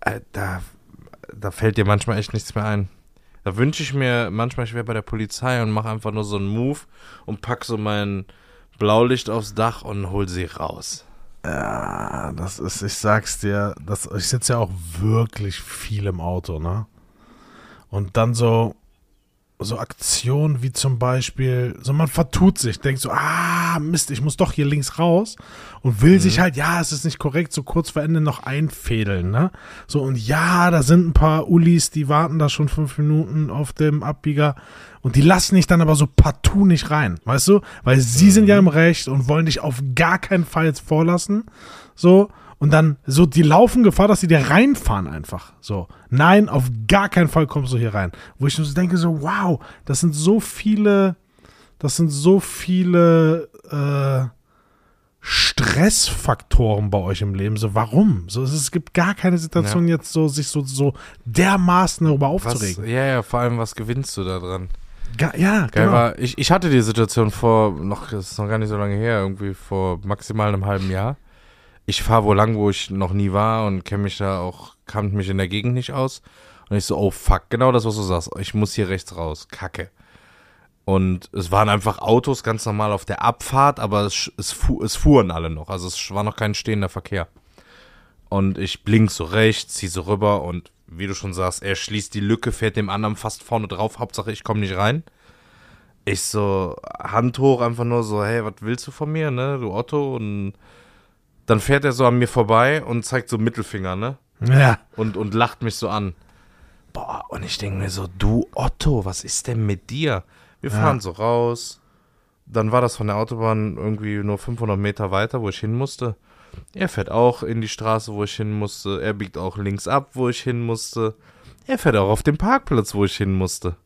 äh, da, da fällt dir manchmal echt nichts mehr ein. Da wünsche ich mir manchmal, ich wäre bei der Polizei und mache einfach nur so einen Move und pack so mein Blaulicht aufs Dach und hol sie raus. Ja, das ist, ich sag's dir, das, ich sitze ja auch wirklich viel im Auto, ne? Und dann so, so Aktionen wie zum Beispiel, so man vertut sich, denkt so, ah, Mist, ich muss doch hier links raus und will mhm. sich halt, ja, es ist nicht korrekt, so kurz vor Ende noch einfädeln, ne? So, und ja, da sind ein paar Ulis, die warten da schon fünf Minuten auf dem Abbieger und die lassen dich dann aber so partout nicht rein, weißt du? Weil sie mhm. sind ja im Recht und wollen dich auf gar keinen Fall jetzt vorlassen, so, und dann so, die laufen Gefahr, dass sie dir reinfahren einfach. So, nein, auf gar keinen Fall kommst du hier rein. Wo ich so denke, so, wow, das sind so viele, das sind so viele äh, Stressfaktoren bei euch im Leben. So, warum? So, es, es gibt gar keine Situation ja. jetzt so, sich so, so dermaßen darüber aufzuregen. Was, ja, ja, vor allem, was gewinnst du da dran? Ga, ja, Geil genau. war, ich, ich hatte die Situation vor, noch, das ist noch gar nicht so lange her, irgendwie vor maximal einem halben Jahr ich fahre wo lang, wo ich noch nie war und kenne mich da auch, kannte mich in der Gegend nicht aus. Und ich so, oh fuck, genau das, was du sagst. Ich muss hier rechts raus. Kacke. Und es waren einfach Autos ganz normal auf der Abfahrt, aber es, es, fu es fuhren alle noch. Also es war noch kein stehender Verkehr. Und ich blink so rechts, zieh so rüber und wie du schon sagst, er schließt die Lücke, fährt dem anderen fast vorne drauf. Hauptsache, ich komme nicht rein. Ich so, Hand hoch, einfach nur so, hey, was willst du von mir, ne, du Otto? Und dann fährt er so an mir vorbei und zeigt so Mittelfinger, ne? Ja. Und, und lacht mich so an. Boah, und ich denke mir so, du Otto, was ist denn mit dir? Wir fahren Ja. so raus. Dann war das von der Autobahn irgendwie nur 500 Meter weiter, wo ich hin musste. Er fährt auch in die Straße, wo ich hin musste. Er biegt auch links ab, wo ich hin musste. Er fährt auch auf den Parkplatz, wo ich hin musste.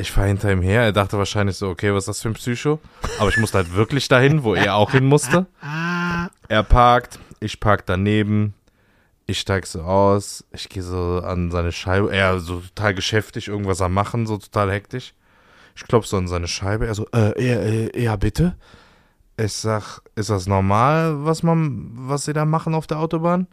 Ich fahre hinter ihm her. Er dachte wahrscheinlich so, okay, was ist das für ein Psycho? Aber ich musste halt wirklich dahin, wo er auch hin musste. Er parkt, ich park daneben. Ich steig so aus. Ich gehe so an seine Scheibe. Er so total geschäftig, irgendwas am Machen, so total hektisch. Ich klopf so an seine Scheibe. Er so, äh, ja, äh, ja, bitte. Ich sag, ist das normal, was man, was sie da machen auf der Autobahn?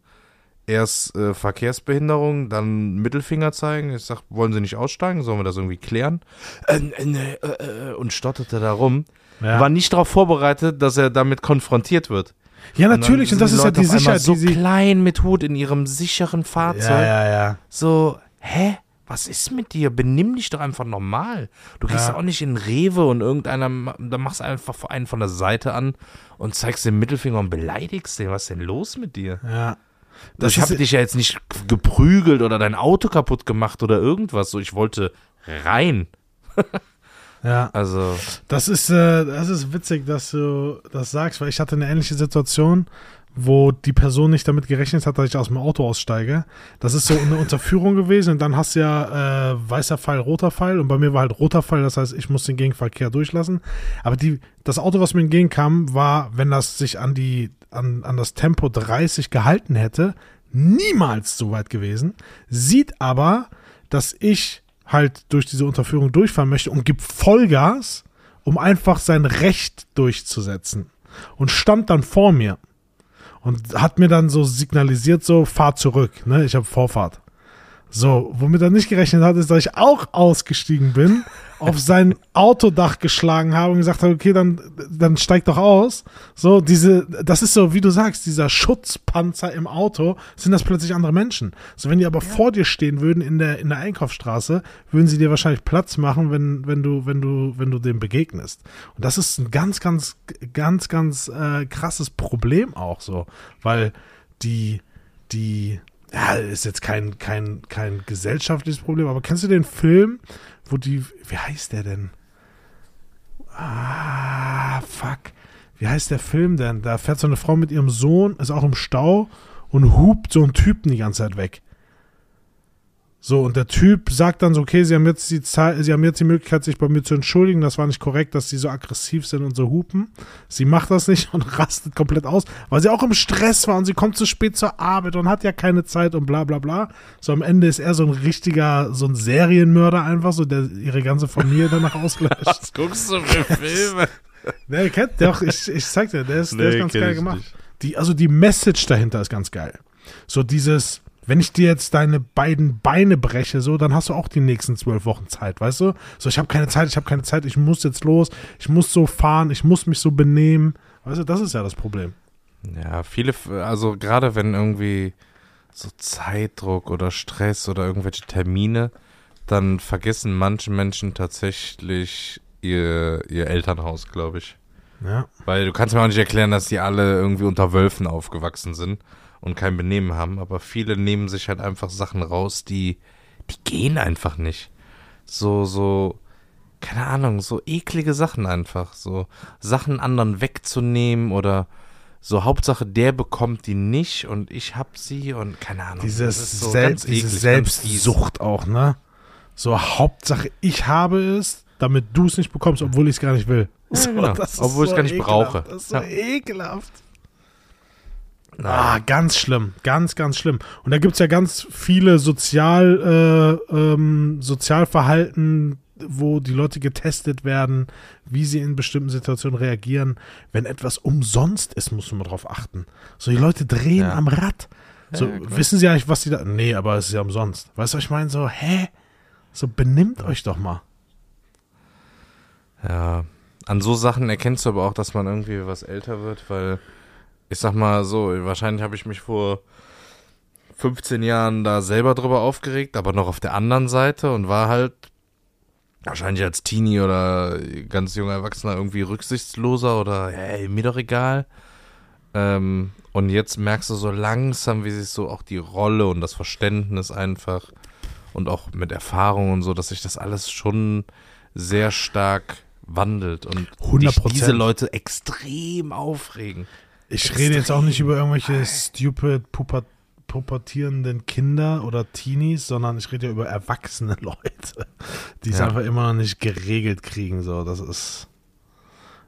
Erst äh, Verkehrsbehinderung, dann Mittelfinger zeigen. Ich sag, wollen Sie nicht aussteigen? Sollen wir das irgendwie klären? Äh, äh, nee, äh, äh, und stotterte da rum. Ja. War nicht darauf vorbereitet, dass er damit konfrontiert wird. Ja, natürlich. Und, dann das ist ja Leute die Sicherheit, so die klein mit Hut in ihrem sicheren Fahrzeug. Ja, ja, ja. So, hä? Was ist mit dir? Benimm dich doch einfach normal. Du gehst Ja. auch nicht in Rewe und irgendeiner, da machst du einfach einen von der Seite an und zeigst den Mittelfinger und beleidigst den. Was ist denn los mit dir? Ja. Das ich habe dich ja jetzt nicht geprügelt oder dein Auto kaputt gemacht oder irgendwas. So, ich wollte rein. Ja. Also, Das ist, äh, das ist witzig, dass du das sagst, weil ich hatte eine ähnliche Situation, wo die Person nicht damit gerechnet hat, dass ich aus dem Auto aussteige. Das ist so eine Unterführung gewesen und dann hast du ja äh, weißer Pfeil, roter Pfeil und bei mir war halt roter Pfeil, das heißt, ich muss den Gegenverkehr durchlassen. Aber die, das Auto, was mir entgegenkam, war, wenn das sich an die, an, an das Tempo 30 gehalten hätte, niemals so weit gewesen. Sieht aber, dass ich halt durch diese Unterführung durchfahren möchte und gibt Vollgas, um einfach sein Recht durchzusetzen. Und stand dann vor mir und hat mir dann so signalisiert, so, fahr zurück, ne? Ich habe Vorfahrt. So, womit er nicht gerechnet hat, ist, dass ich auch ausgestiegen bin, auf sein Autodach geschlagen habe und gesagt habe, okay, dann, dann steig doch aus. So, diese, das ist so, wie du sagst, dieser Schutzpanzer im Auto, sind das plötzlich andere Menschen. So, wenn die aber vor dir stehen würden in der, in der Einkaufsstraße, würden sie dir wahrscheinlich Platz machen, wenn, wenn du, wenn du, wenn du dem begegnest. Und das ist ein ganz, ganz, ganz, ganz äh, krasses Problem auch so, weil die, die, ja, ist jetzt kein, kein, kein gesellschaftliches Problem, aber kennst du den Film, wo die, wie heißt der denn? Ah, fuck. Wie heißt der Film denn? Da fährt so eine Frau mit ihrem Sohn, ist auch im Stau und hupt so einen Typen die ganze Zeit weg. So, und der Typ sagt dann so, okay, sie haben jetzt die Zeit, sie haben jetzt die Möglichkeit, sich bei mir zu entschuldigen. Das war nicht korrekt, dass sie so aggressiv sind und so hupen. Sie macht das nicht und rastet komplett aus, weil sie auch im Stress war und sie kommt zu spät zur Arbeit und hat ja keine Zeit und bla bla bla. So am Ende ist er so ein richtiger, so ein Serienmörder einfach, so der ihre ganze Familie danach auslöscht. was guckst du für Filme? Ne, ihr kennt, doch, ich, ich zeig dir, der ist, der ist Nee, ganz geil gemacht. nicht. Die, also die Message dahinter ist ganz geil. So dieses, wenn ich dir jetzt deine beiden Beine breche, so, dann hast du auch die nächsten zwölf Wochen Zeit, weißt du? So, ich habe keine Zeit, ich habe keine Zeit, ich muss jetzt los, ich muss so fahren, ich muss mich so benehmen. Weißt du, das ist ja das Problem. Ja, viele, also gerade wenn irgendwie so Zeitdruck oder Stress oder irgendwelche Termine, dann vergessen manche Menschen tatsächlich ihr, ihr Elternhaus, glaube ich. Ja. Weil du kannst mir auch nicht erklären, dass die alle irgendwie unter Wölfen aufgewachsen sind und kein Benehmen haben, aber viele nehmen sich halt einfach Sachen raus, die, die gehen einfach nicht. So, so, keine Ahnung, so eklige Sachen einfach. So Sachen anderen wegzunehmen oder so Hauptsache der bekommt die nicht und ich hab sie und keine Ahnung. Dieses ist so Selbst, diese eklig, fies. Selbstsucht auch, ne? So, Hauptsache, ich habe es, damit du es nicht bekommst, obwohl ich es gar nicht will. Ja, so, genau. Obwohl ich es gar nicht ekelhaft. brauche. Das ist so Ja. ekelhaft. Ah, ganz schlimm, ganz, ganz schlimm. Und da gibt es ja ganz viele Sozial, äh, ähm, Sozialverhalten, wo die Leute getestet werden, wie sie in bestimmten Situationen reagieren. Wenn etwas umsonst ist, muss man darauf achten. So, die Leute drehen Ja. am Rad. So, Ja, wissen sie eigentlich, was sie da. Nee, aber es ist ja umsonst. Weißt du, was ich meine? So, hä? So, benimmt euch doch mal. Ja, an so Sachen erkennst du aber auch, dass man irgendwie was älter wird, weil ich sag mal so, wahrscheinlich habe ich mich vor 15 Jahren da selber drüber aufgeregt, aber noch auf der anderen Seite und war halt wahrscheinlich als Teenie oder ganz junger Erwachsener irgendwie rücksichtsloser oder hey, mir doch egal. Ähm, und jetzt merkst du so langsam, wie sich so auch die Rolle und das Verständnis einfach und auch mit Erfahrung und so, dass sich das alles schon sehr stark wandelt und 100%. dich diese Leute extrem aufregen. Ich rede jetzt auch nicht über irgendwelche stupid, puber pubertierenden Kinder oder Teenies, sondern ich rede ja über erwachsene Leute, die es Ja. einfach immer noch nicht geregelt kriegen. So, das ist.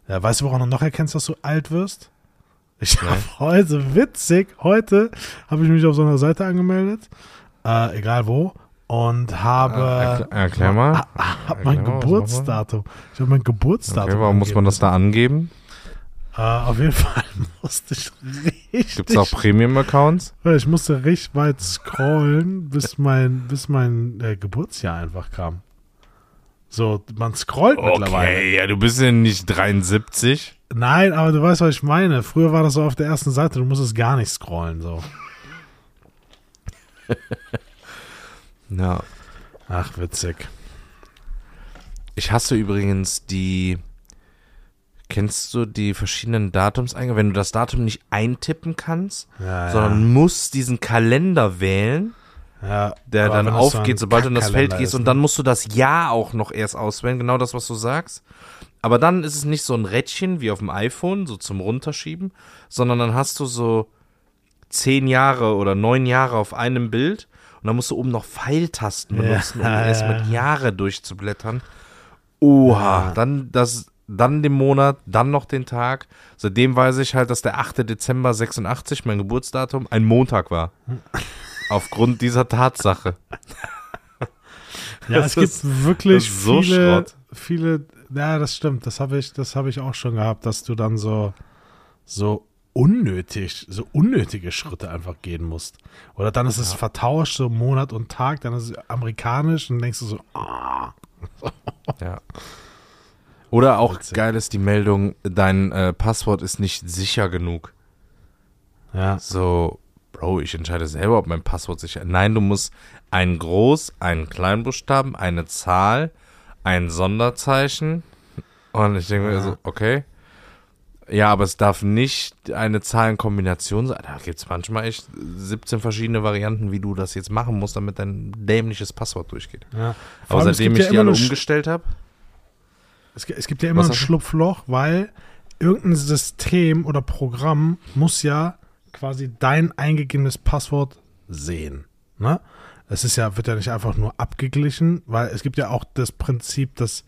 Ja, weißt du, woran du noch erkennst, dass du alt wirst? Ich habe heute, witzig, heute habe ich mich auf so einer Seite angemeldet, äh, egal wo, und habe. Ah, erklär- mal. Ah, ah, hab mein? Geburtsdatum. Ich habe mein Geburtsdatum. Okay, warum muss man das da angeben? Äh, auf jeden Fall musste ich richtig. Gibt es auch Premium-Accounts? Ich musste richtig weit scrollen, bis mein, bis mein äh, Geburtsjahr einfach kam. So, man scrollt mittlerweile. Okay, ja, du bist ja nicht 73. Nein, aber du weißt, was ich meine. Früher war das so auf der ersten Seite, du musstest gar nicht scrollen. So. Ja. Ach, witzig. Ich hasse übrigens die. Kennst du die verschiedenen Datumseingaben? Wenn du das Datum nicht eintippen kannst, Ja, sondern musst diesen Kalender wählen, ja. der dann so aufgeht, ein sobald du in das Feld gehst. ist, Und ne? dann musst du das Jahr auch noch erst auswählen, genau das, was du sagst. Aber dann ist es nicht so ein Rädchen wie auf dem iPhone, so zum Runterschieben, sondern dann hast du so zehn Jahre oder neun Jahre auf einem Bild und dann musst du oben noch Pfeiltasten Ja, benutzen, um erstmal die ja. Jahre durchzublättern. Oha, Ja. dann das, dann den Monat, dann noch den Tag. Seitdem weiß ich halt, dass der 8. Dezember 86, mein Geburtsdatum, ein Montag war. Aufgrund dieser Tatsache. Ja, Das es gibt ist- wirklich das ist so viele, Schrott. viele, ja, das stimmt, das habe ich, das habe ich auch schon gehabt, dass du dann so, so unnötig, so unnötige Schritte einfach gehen musst. Oder dann ist es vertauscht, so Monat und Tag, dann ist es amerikanisch und denkst du so, ah, Ja. Oder auch Witzig. geil ist die Meldung, dein äh, Passwort ist nicht sicher genug. ja, So, Bro, ich entscheide selber, ob mein Passwort sicher Nein, du musst einen Groß-, einen Kleinbuchstaben, eine Zahl, ein Sonderzeichen. Und ich denke mir Ja. so, okay. Ja, aber es darf nicht eine Zahlenkombination sein. Da gibt es manchmal echt 17 verschiedene Varianten, wie du das jetzt machen musst, damit dein dämliches Passwort durchgeht. ja. Aber seitdem ich ja die alle umgestellt habe, Es, es gibt ja immer Was ein? Schlupfloch, weil irgendein System oder Programm muss ja quasi dein eingegebenes Passwort sehen. Ne? Es ist ja, wird ja nicht einfach nur abgeglichen, weil es gibt ja auch das Prinzip, dass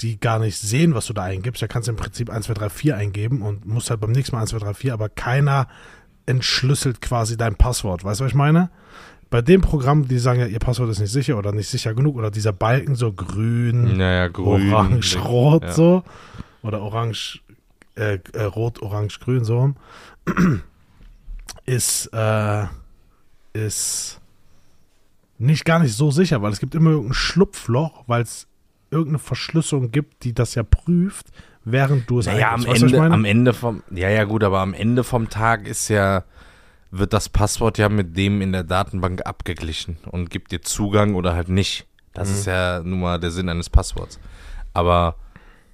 die gar nicht sehen, was du da eingibst. Da kannst du im Prinzip 1, 2, 3, 4 eingeben und musst halt beim nächsten Mal 1, 2, 3, 4, aber keiner entschlüsselt quasi dein Passwort. Weißt du, was ich meine? Bei dem Programm, die sagen ja, ihr Passwort ist nicht sicher oder nicht sicher genug oder dieser Balken so grün, naja, grün. orange, rot ja. so. Oder orange, äh, äh, rot, orange, grün so. rum. Ist, äh, ist nicht gar nicht so sicher, weil es gibt immer irgendein Schlupfloch, weil es irgendeine Verschlüsselung gibt, die das ja prüft, während du es Naja, am Ende, am Ende vom, ja, ja, gut, aber am Ende vom Tag ist ja, wird das Passwort ja mit dem in der Datenbank abgeglichen und gibt dir Zugang oder halt nicht. Das Mhm. ist ja nun mal der Sinn eines Passworts. Aber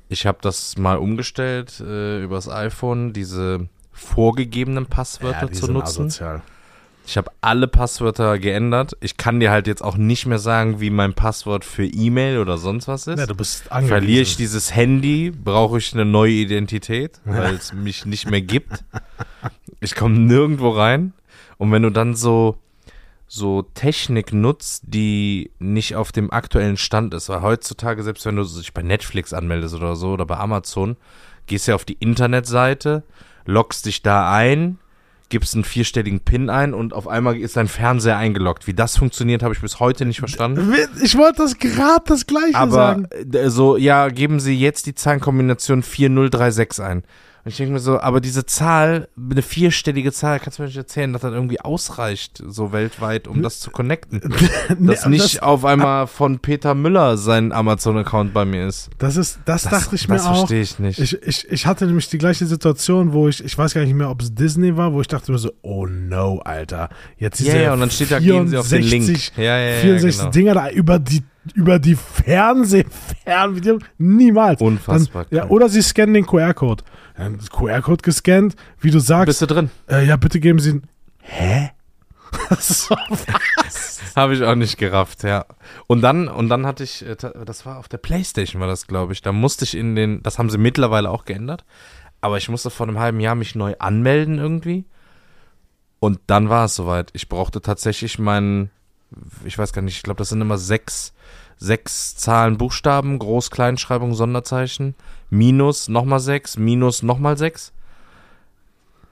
ich habe das mal umgestellt äh, übers iPhone, diese vorgegebenen Passwörter die zu sind nutzen. asozial. Ich habe alle Passwörter geändert. Ich kann dir halt jetzt auch nicht mehr sagen, wie mein Passwort für E-Mail oder sonst was ist. Ja, du bist angewiesen. Verliere ich dieses Handy, brauche ich eine neue Identität, weil es mich nicht mehr gibt. Ich komme nirgendwo rein. Und wenn du dann so, so Technik nutzt, die nicht auf dem aktuellen Stand ist, weil heutzutage, selbst wenn du dich bei Netflix anmeldest oder so oder bei Amazon, gehst ja auf die Internetseite, loggst dich da ein, gibst einen vierstelligen PIN ein und auf einmal ist dein Fernseher eingeloggt. Wie das funktioniert, habe ich bis heute nicht verstanden. Ich wollte das gerade das gleiche Aber sagen. äh, so, ja, geben Sie jetzt die Zahlenkombination 4036 ein. Und ich denke mir so, aber diese Zahl, eine vierstellige Zahl, kannst du mir nicht erzählen, dass das irgendwie ausreicht, so weltweit, um das zu connecten. Nee, Dass nicht das, auf einmal von Peter Müller sein Amazon-Account bei mir ist. das ist, das, dachte ich mir das auch. verstehe ich nicht. Ich, ich, ich hatte nämlich die gleiche Situation, wo ich, ich weiß gar nicht mehr, ob es Disney war, wo ich dachte mir so, oh no, Alter. Jetzt ja, diese ja, und dann steht da, gehen Sie auf den Link. 64 Ja, ja, ja, 64 genau. Dinger da über die über die Fernsehfernbedienung niemals. Unfassbar Dann, ja, oder sie scannen den QR-Code. QR-Code gescannt, wie du sagst. Bist du drin? Äh, ja, bitte geben Sie. Hä? so, Habe ich auch nicht gerafft, ja. Und dann, und dann hatte ich, äh, das war auf der Playstation, war das, glaube ich. Da musste ich in den, das haben sie mittlerweile auch geändert. Aber ich musste vor einem halben Jahr mich neu anmelden irgendwie. Und dann war es soweit. Ich brauchte tatsächlich meinen, ich weiß gar nicht, ich glaube, das sind immer sechs, sechs Zahlen, Buchstaben, Groß-, Kleinschreibung, Sonderzeichen, Minus, nochmal sechs, Minus, nochmal sechs.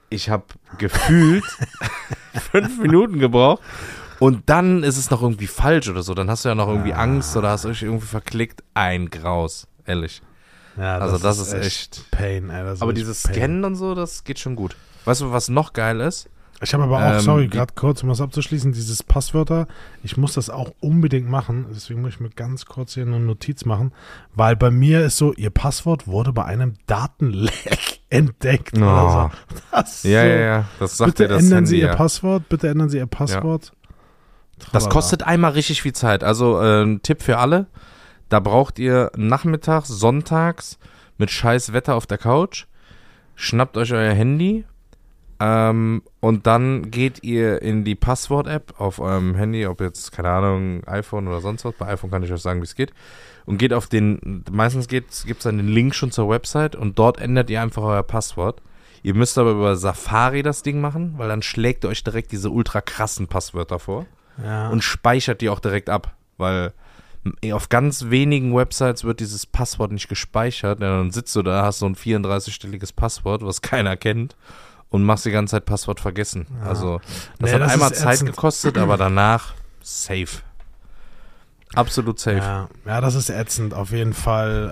Ich habe gefühlt fünf Minuten gebraucht. Und dann ist es noch irgendwie falsch oder so. Dann hast du ja noch irgendwie Angst oder hast dich irgendwie verklickt. Ein Graus, ehrlich. ja, Also das ist echt- Pain, ey, das ist Aber echt dieses Pain. Scannen und so, das geht schon gut. Weißt du, was noch geil ist? Ich habe aber auch, Ähm, sorry, gerade kurz, um das abzuschließen, dieses Passwörter, ich muss das auch unbedingt machen, deswegen muss ich mir ganz kurz hier eine Notiz machen, weil bei mir ist so, ihr Passwort wurde bei einem Datenleck entdeckt Oh. oder so. Das Ja, ja, ja. Das sagt Bitte das ändern Handy Sie Ihr ja. Passwort, bitte ändern Sie Ihr Passwort. Das Tralala. kostet einmal richtig viel Zeit. Also äh, ein Tipp für alle. Da braucht ihr nachmittags, sonntags mit scheiß Wetter auf der Couch. Schnappt euch euer Handy. Ähm, und dann geht ihr in die Passwort-App auf eurem Handy, ob jetzt, keine Ahnung, iPhone oder sonst was. Bei iPhone kann ich euch sagen, wie es geht. Und geht auf den, meistens gibt es dann den Link schon zur Website und dort ändert ihr einfach euer Passwort. Ihr müsst aber über Safari das Ding machen, weil dann schlägt ihr euch direkt diese ultra krassen Passwörter vor Ja. und speichert die auch direkt ab, weil auf ganz wenigen Websites wird dieses Passwort nicht gespeichert. Ja, dann sitzt du da, hast so ein 34-stelliges Passwort, was keiner kennt und machst die ganze Zeit Passwort vergessen. Also das Nee, hat das einmal Zeit ätzend. gekostet, aber danach safe. Absolut safe. Ja, ja, das ist ätzend. Auf jeden Fall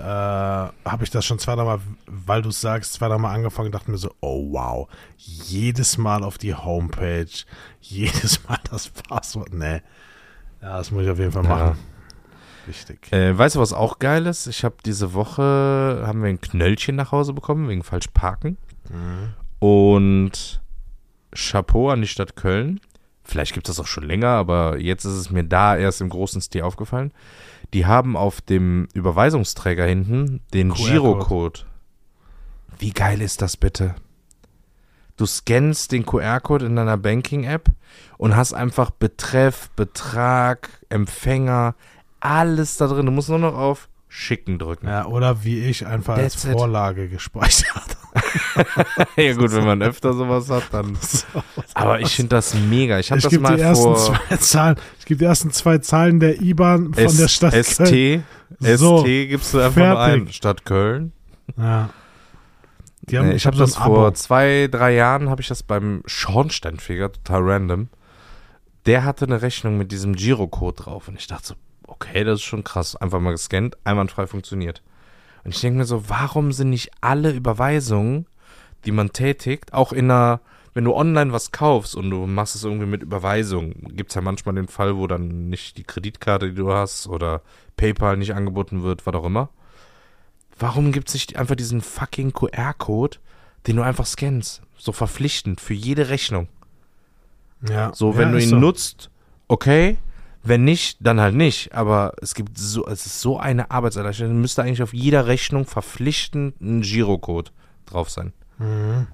äh, habe ich das schon zweimal, weil du es sagst, zweimal angefangen dachte mir so, oh wow, jedes Mal auf die Homepage, jedes Mal das Passwort. Nee. Ja, das muss ich auf jeden Fall Ja. machen. Wichtig. Äh, weißt du, was auch geil ist? Ich habe diese Woche, haben wir ein Knöllchen nach Hause bekommen, wegen falsch parken. Und Chapeau an die Stadt Köln. Vielleicht gibt es das auch schon länger, aber jetzt ist es mir da erst im großen Stil aufgefallen. Die haben auf dem Überweisungsträger hinten den. Girocode. Wie geil ist das bitte? Du scannst den QR-Code in deiner Banking-App und hast einfach Betreff, Betrag, Empfänger, alles da drin. Du musst nur noch auf Schicken drücken. Ja, oder wie ich einfach als That's it. Vorlage gespeichert. Ja gut, wenn man öfter sowas hat, dann. Aber ich finde das mega. Ich habe das gebe mal die ersten vor zwei Zahlen. Ich gebe die ersten zwei Zahlen der IBAN von S der Stadt Köln. ST. So, ST gibst du einfach nur fertig. ein. Stadt Köln. Ja. Haben, ich habe hab das so vor Abo. zwei, drei Jahren, habe ich das beim Schornsteinfeger, total random. Der hatte eine Rechnung mit diesem Girocode drauf und ich dachte so, okay, das ist schon krass. Einfach mal gescannt, einwandfrei funktioniert. Und ich denke mir so, warum sind nicht alle Überweisungen, die man tätigt, auch in einer, wenn du online was kaufst und du machst es irgendwie mit Überweisung, gibt es ja manchmal den Fall, wo dann nicht die Kreditkarte, die du hast, oder PayPal nicht angeboten wird, was auch immer. Warum gibt es nicht einfach diesen fucking QR-Code, den du einfach scannst? So verpflichtend für jede Rechnung. Ja. So, ja, wenn du ist ihn so. nutzt, okay. Wenn nicht, dann halt nicht. Aber es gibt so, es ist so eine Arbeitserleichterung. Müsste eigentlich auf jeder Rechnung verpflichtend ein Girocode drauf sein. Mhm.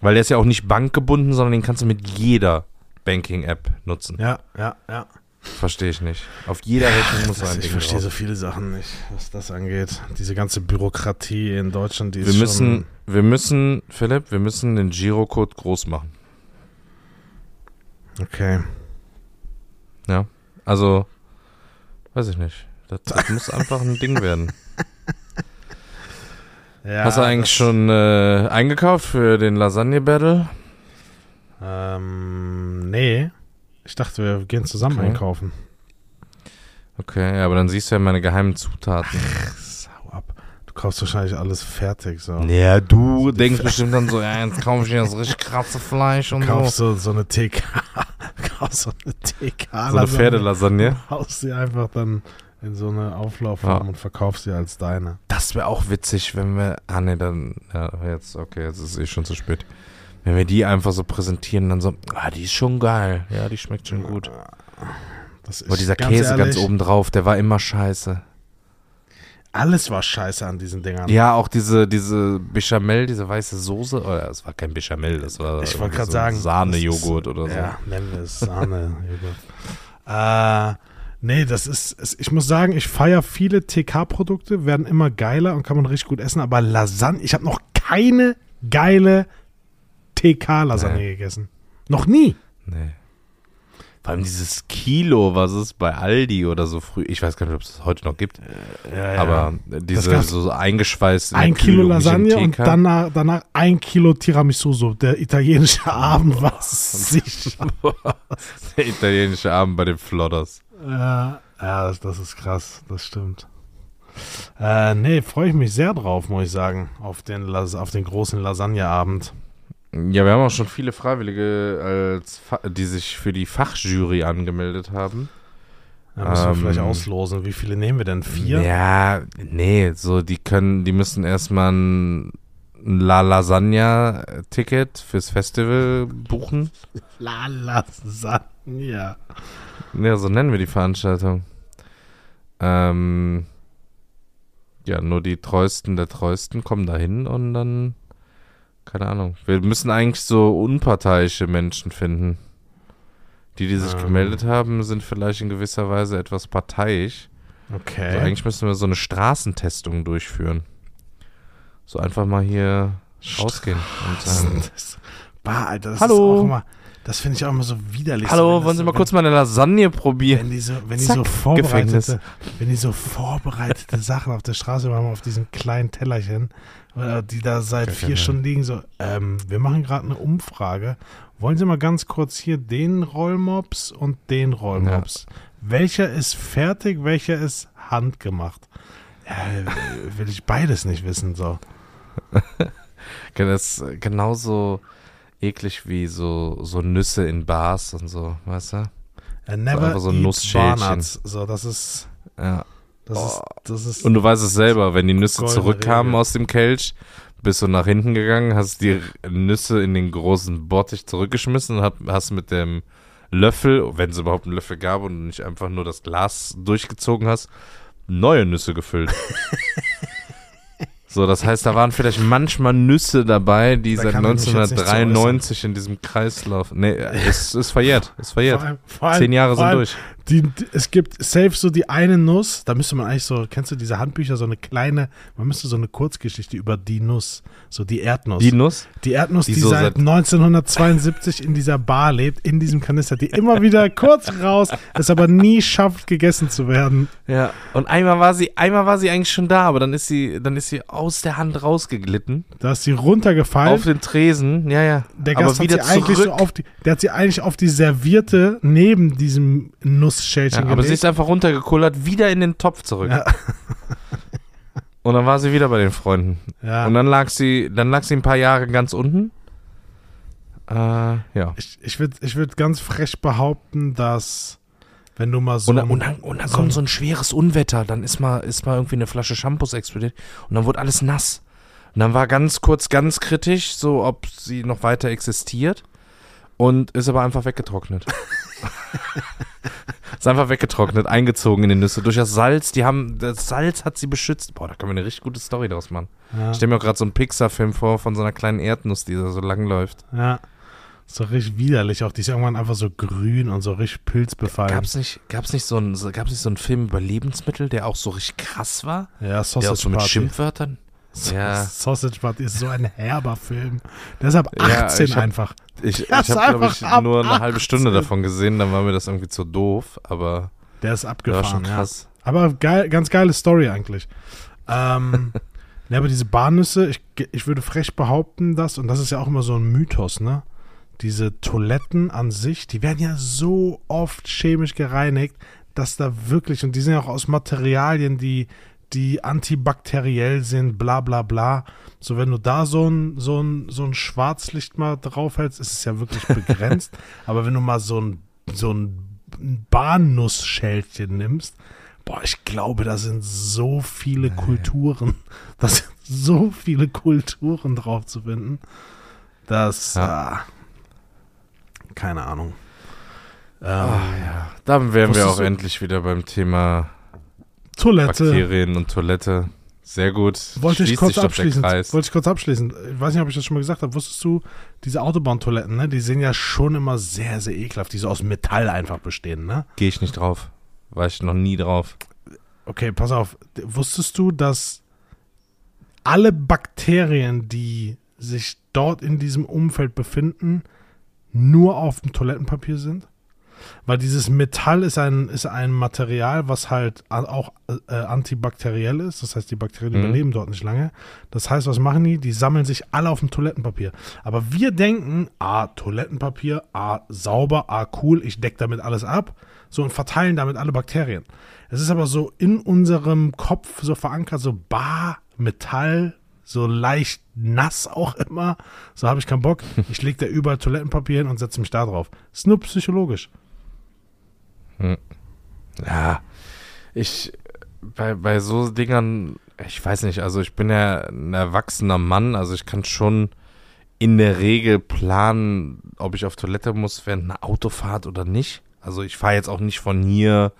Weil der ist ja auch nicht bankgebunden, sondern den kannst du mit jeder Banking-App nutzen. Ja, ja, ja. Verstehe ich nicht. Auf jeder Rechnung muss Das, ein ich verstehe so viele Sachen nicht, was das angeht. Diese ganze Bürokratie in Deutschland, die Wir ist müssen, wir müssen, Philipp, wir müssen den Girocode groß machen. schon... Okay. Ja. Also, weiß ich nicht. Das, das muss einfach ein Ding werden. Ja, Hast du eigentlich schon äh, eingekauft für den Lasagne-Battle? Ähm, nee. Ich dachte, wir gehen zusammen Okay. einkaufen. Okay, ja, aber dann siehst du ja meine geheimen Zutaten. Sau ab. Du kaufst wahrscheinlich alles fertig. So. Ja, du denkst bestimmt dann so, ja, jetzt kaufe ich mir das richtig krasse Fleisch und Du so. kaufst so, so eine TK. Kaufst so eine TK. So eine Pferdelasagne. Haust sie einfach dann in so eine Auflaufform Ja. und verkaufst sie als deine. Das wäre auch witzig, wenn wir. Ah, ne, dann. Ja, jetzt, okay, jetzt ist eh schon zu spät. Wenn wir die einfach so präsentieren, dann so, ah, die ist schon geil. Ja, die schmeckt schon gut. Das ist Aber dieser ganz Käse ganz ehrlich, oben drauf, der war immer scheiße. Alles war scheiße an diesen Dingern. Ja, auch diese, diese Bechamel, diese weiße Soße. Oder es war kein Bechamel, das war Ich wollte gerade so sagen. Sahnejoghurt oder so. Ja, nennen wir es Sahnejoghurt. äh, nee, das ist, ich muss sagen, ich feiere viele TK-Produkte, werden immer geiler und kann man richtig gut essen, aber Lasagne, ich habe noch keine geile TK-Lasagne Nee. gegessen. Noch nie. Nee. Vor allem dieses Kilo, was es bei Aldi oder so früh, ich weiß gar nicht, ob es das heute noch gibt, Ja, aber diese so eingeschweißt ein Kilo Lasagne und danach, danach ein Kilo Tiramisu. So. Der italienische Abend war sicher. der italienische Abend bei den Flodders. Ja, ja das, das ist krass, das stimmt. Äh, nee, freue ich mich sehr drauf, muss ich sagen, auf den, Las auf den großen Lasagneabend. Ja, wir haben auch schon viele Freiwillige, die sich für die Fachjury angemeldet haben. Da müssen wir Ähm, vielleicht auslosen. Wie viele nehmen wir denn? Vier? Ja, nee, so die können, die müssen erstmal ein La Lasagna-Ticket fürs Festival buchen. La Lasagna. Ja, so nennen wir die Veranstaltung. Ähm, ja, nur die Treuesten der Treuesten kommen da hin und dann, keine Ahnung. Wir müssen eigentlich so unparteiische Menschen finden. Die, die sich Ähm. gemeldet haben, sind vielleicht in gewisser Weise etwas parteiisch. Okay. Also eigentlich müssen wir so eine Straßentestung durchführen. So einfach mal hier rausgehen und sagen, Das, bah, Alter, das Hallo. ist auch immer, das finde ich auch immer so widerlich. so, Hallo, wenn wollen Sie so, mal wenn, kurz meine Lasagne probieren? Wenn die so, wenn die Zack, so Gefängnis. vorbereitete, wenn die so vorbereitete Sachen auf der Straße machen, auf diesem kleinen Tellerchen, die da seit vier. Stunden liegen, so, ähm, wir machen gerade eine Umfrage. Wollen Sie mal ganz kurz hier den Rollmops und den Rollmops? Welcher ist fertig, welcher ist handgemacht? Ja, äh, will ich beides nicht wissen, so. Das ist genauso eklig wie so, so Nüsse in Bars und so, weißt du? Äh, never so ein eat Nussschälchen. Barnuts. So, das ist, Ja. Das ist, das ist, Und du weißt es selber, wenn die Nüsse zurückkamen Regel. aus dem Kelch, bist du nach hinten gegangen, hast die Nüsse in den großen Bottich zurückgeschmissen und hast mit dem Löffel, wenn es überhaupt einen Löffel gab und nicht einfach nur das Glas durchgezogen hast, neue Nüsse gefüllt. so, das heißt, da waren vielleicht manchmal Nüsse dabei, die Da seit kann ich mich jetzt nicht zu 1993 in diesem Kreislauf. Nee, es ist verjährt, ist verjährt. vor allem, vor allem, Zehn Jahre sind allem, durch. Die, die, es gibt safe so die eine Nuss, da müsste man eigentlich so, kennst du diese Handbücher, so eine kleine, man müsste so eine Kurzgeschichte über die Nuss, so die Erdnuss. Die Nuss? Die Erdnuss, die, die so seit seit- 1972 in dieser Bar lebt, in diesem Kanister, die immer wieder kurz raus, es aber nie schafft, gegessen zu werden. Ja, und einmal war sie, einmal war sie eigentlich schon da, aber dann ist sie, dann ist sie aus der Hand rausgeglitten Da ist sie runtergefallen. auf den Tresen. Ja, ja. der aber Gast hat wieder sie eigentlich so auf die, der hat sie eigentlich auf die Servierte neben diesem Nussschälchen ja, aber sie ist einfach runtergekullert, wieder in den Topf zurück. Ja. Und dann war sie wieder bei den Freunden. ja. Und dann lag sie, dann lag sie ein paar Jahre ganz unten. Äh, ja. Ich, ich würde ich würd ganz frech behaupten, dass wenn du mal so. Und, dann- und dann, und dann so kommt so ein schweres Unwetter, dann ist mal, ist mal irgendwie eine Flasche Shampoos explodiert und dann wurde alles nass. Und dann war ganz kurz ganz kritisch, so ob sie noch weiter existiert und ist aber einfach weggetrocknet. ist einfach weggetrocknet, eingezogen in die Nüsse. Durch das Salz, die haben, das Salz hat sie beschützt. Boah, da können wir eine richtig gute Story draus machen. ja, Ich stelle mir auch gerade so einen Pixar-Film vor von so einer kleinen Erdnuss, die da so lang läuft. ja. So richtig widerlich auch. Die ist irgendwann einfach so grün und so richtig pilzbefallen. Gab's nicht, gab's nicht so einen, gab's nicht so einen Film über Lebensmittel, der auch so richtig krass war? ja, Der auch Sausage so mit. Schimpfwörtern? Ja. Sausage Party ist so ein herber Film. Ja, 18 ich hab- einfach. Ich, ich habe, glaube ich, nur eine halbe Stunde 18. davon gesehen, dann war mir das irgendwie zu doof, aber Der ist war abgefahren. schon ja. krass. Aber geil, ganz geile Story eigentlich. Ähm, ne, aber diese Barnüsse, ich, ich würde frech behaupten, dass, und das ist ja auch immer so ein Mythos, ne? diese Toiletten an sich, die werden ja so oft chemisch gereinigt, dass da wirklich, und die sind ja auch aus Materialien, die, die antibakteriell sind, bla bla bla. So, wenn du da so ein, so ein, so ein Schwarzlicht mal draufhältst, ist es ja wirklich begrenzt. Aber wenn du mal so ein, so ein Bahnnussschälchen nimmst, boah, ich glaube, da sind so viele Kulturen, da sind so viele Kulturen drauf zu finden, dass, Ja. ah, keine Ahnung. Ähm, Ah, ja. Dann wären wir auch endlich wieder beim Thema Toilette. Bakterien und Toilette. Sehr gut. Wollte ich kurz abschließen. Wollte ich kurz abschließen. Ich weiß nicht, ob ich das schon mal gesagt habe. Wusstest du, diese Autobahntoiletten, ne, die sehen ja schon immer sehr, sehr ekelhaft, die so aus Metall einfach bestehen, ne? Gehe ich nicht drauf. War ich noch nie drauf. Okay, pass auf. Wusstest du, dass alle Bakterien, die sich dort in diesem Umfeld befinden, nur auf dem Toilettenpapier sind? Weil dieses Metall ist ein, ist ein Material, was halt auch äh, antibakteriell ist. Das heißt, die Bakterien Mhm. überleben dort nicht lange. Das heißt, was machen die? Die sammeln sich alle auf dem Toilettenpapier. Aber wir denken, ah, Toilettenpapier, ah, sauber, ah, cool, ich decke damit alles ab. So und verteilen damit alle Bakterien. Es ist aber so in unserem Kopf so verankert, so bar, Metall, so leicht nass auch immer. So habe ich keinen Bock. Ich lege da überall Toilettenpapier hin und setze mich da drauf. Ist nur psychologisch. Ja, ich, bei, bei so Dingern, ich weiß nicht, also ich bin ja ein erwachsener Mann, also ich kann schon in der Regel planen, ob ich auf Toilette muss während einer Autofahrt oder nicht. Also ich fahre jetzt auch nicht von hier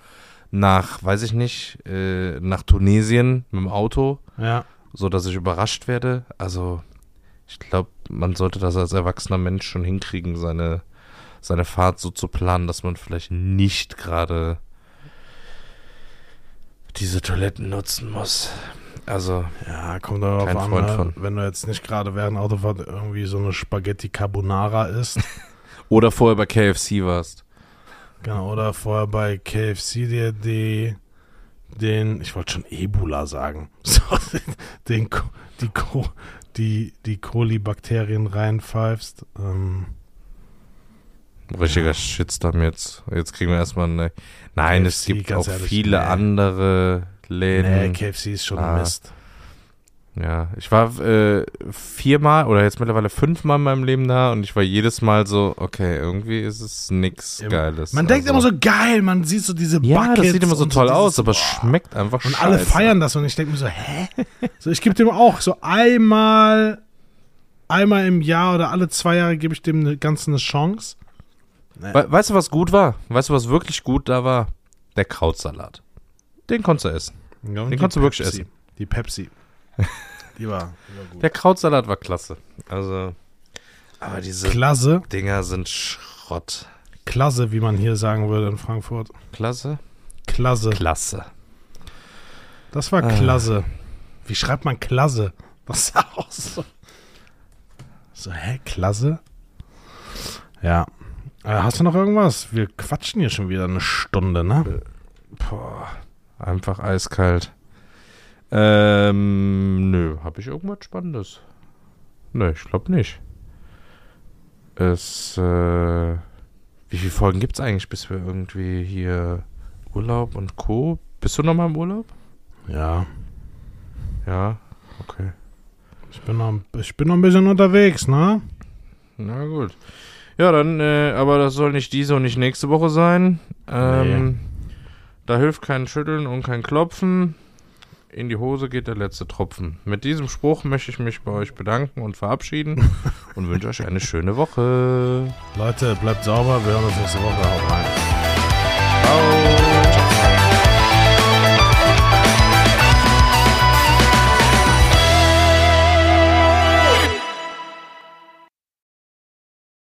nach, weiß ich nicht, äh, nach Tunesien mit dem Auto, Ja. so dass ich überrascht werde. Also ich glaube, man sollte das als erwachsener Mensch schon hinkriegen, seine, seine Fahrt so zu planen, dass man vielleicht nicht gerade diese Toiletten nutzen muss. Also, Ja, kommt darauf Kein an, Freund von. wenn du jetzt nicht gerade während Autofahrt irgendwie so eine Spaghetti Carbonara isst. oder vorher bei KFC warst. genau, oder vorher bei KFC dir die, den, ich wollte schon Ebola sagen, so, den, die, Ko, die, die Kolibakterien reinpfeifst. Ähm, Richtiger Shitstorm jetzt. Jetzt kriegen wir erstmal eine. Nein, es KFC, gibt ganz auch ehrlich, viele nee. andere nee, Läden. KFC ist schon Ah. Mist. Ja, ich war äh, viermal oder jetzt mittlerweile fünfmal in meinem Leben da und ich war jedes Mal so, okay, irgendwie ist es nix Ja, Geiles. Man denkt Also- immer so geil, man sieht so diese Ja, Buckets das sieht immer so toll dieses- aus, aber es boah. schmeckt einfach Und scheiße. alle feiern das und ich denke mir so, hä? So, ich gebe dem auch so einmal, einmal im Jahr oder alle zwei Jahre gebe ich dem eine ganze eine Chance. We weißt du, was gut war? Weißt du, was wirklich gut da war? Der Krautsalat. Den konntest du essen. Ja, Den kannst du wirklich essen. Die Pepsi. Die war, die war gut. Der Krautsalat war klasse. Also, aber diese Klasse, Dinger sind Schrott. Klasse, wie man hier sagen würde in Frankfurt. Klasse? Klasse. Klasse. Das war Ah. klasse. Wie schreibt man klasse? Das ist auch so. So, hä, klasse? Ja. Äh, hast du noch irgendwas? Wir quatschen hier schon wieder eine Stunde, ne? Boah, einfach eiskalt. Ähm, nö, habe ich irgendwas Spannendes? Nö, ich glaube nicht. Es, äh, wie viele Folgen gibt's eigentlich, bis wir irgendwie hier Urlaub und Co. Bist du noch mal im Urlaub? Ja. Ja, okay. Ich bin noch, ich bin noch ein bisschen unterwegs, ne? Na gut. Ja, dann, äh, aber das soll nicht diese und nicht nächste Woche sein. Ähm, Da hilft kein Schütteln und kein Klopfen. In die Hose geht der letzte Tropfen. Mit diesem Spruch möchte ich mich bei euch bedanken und verabschieden und wünsche euch eine schöne Woche. Leute, bleibt sauber. Wir hören uns nächste Woche. Haut rein. Ciao.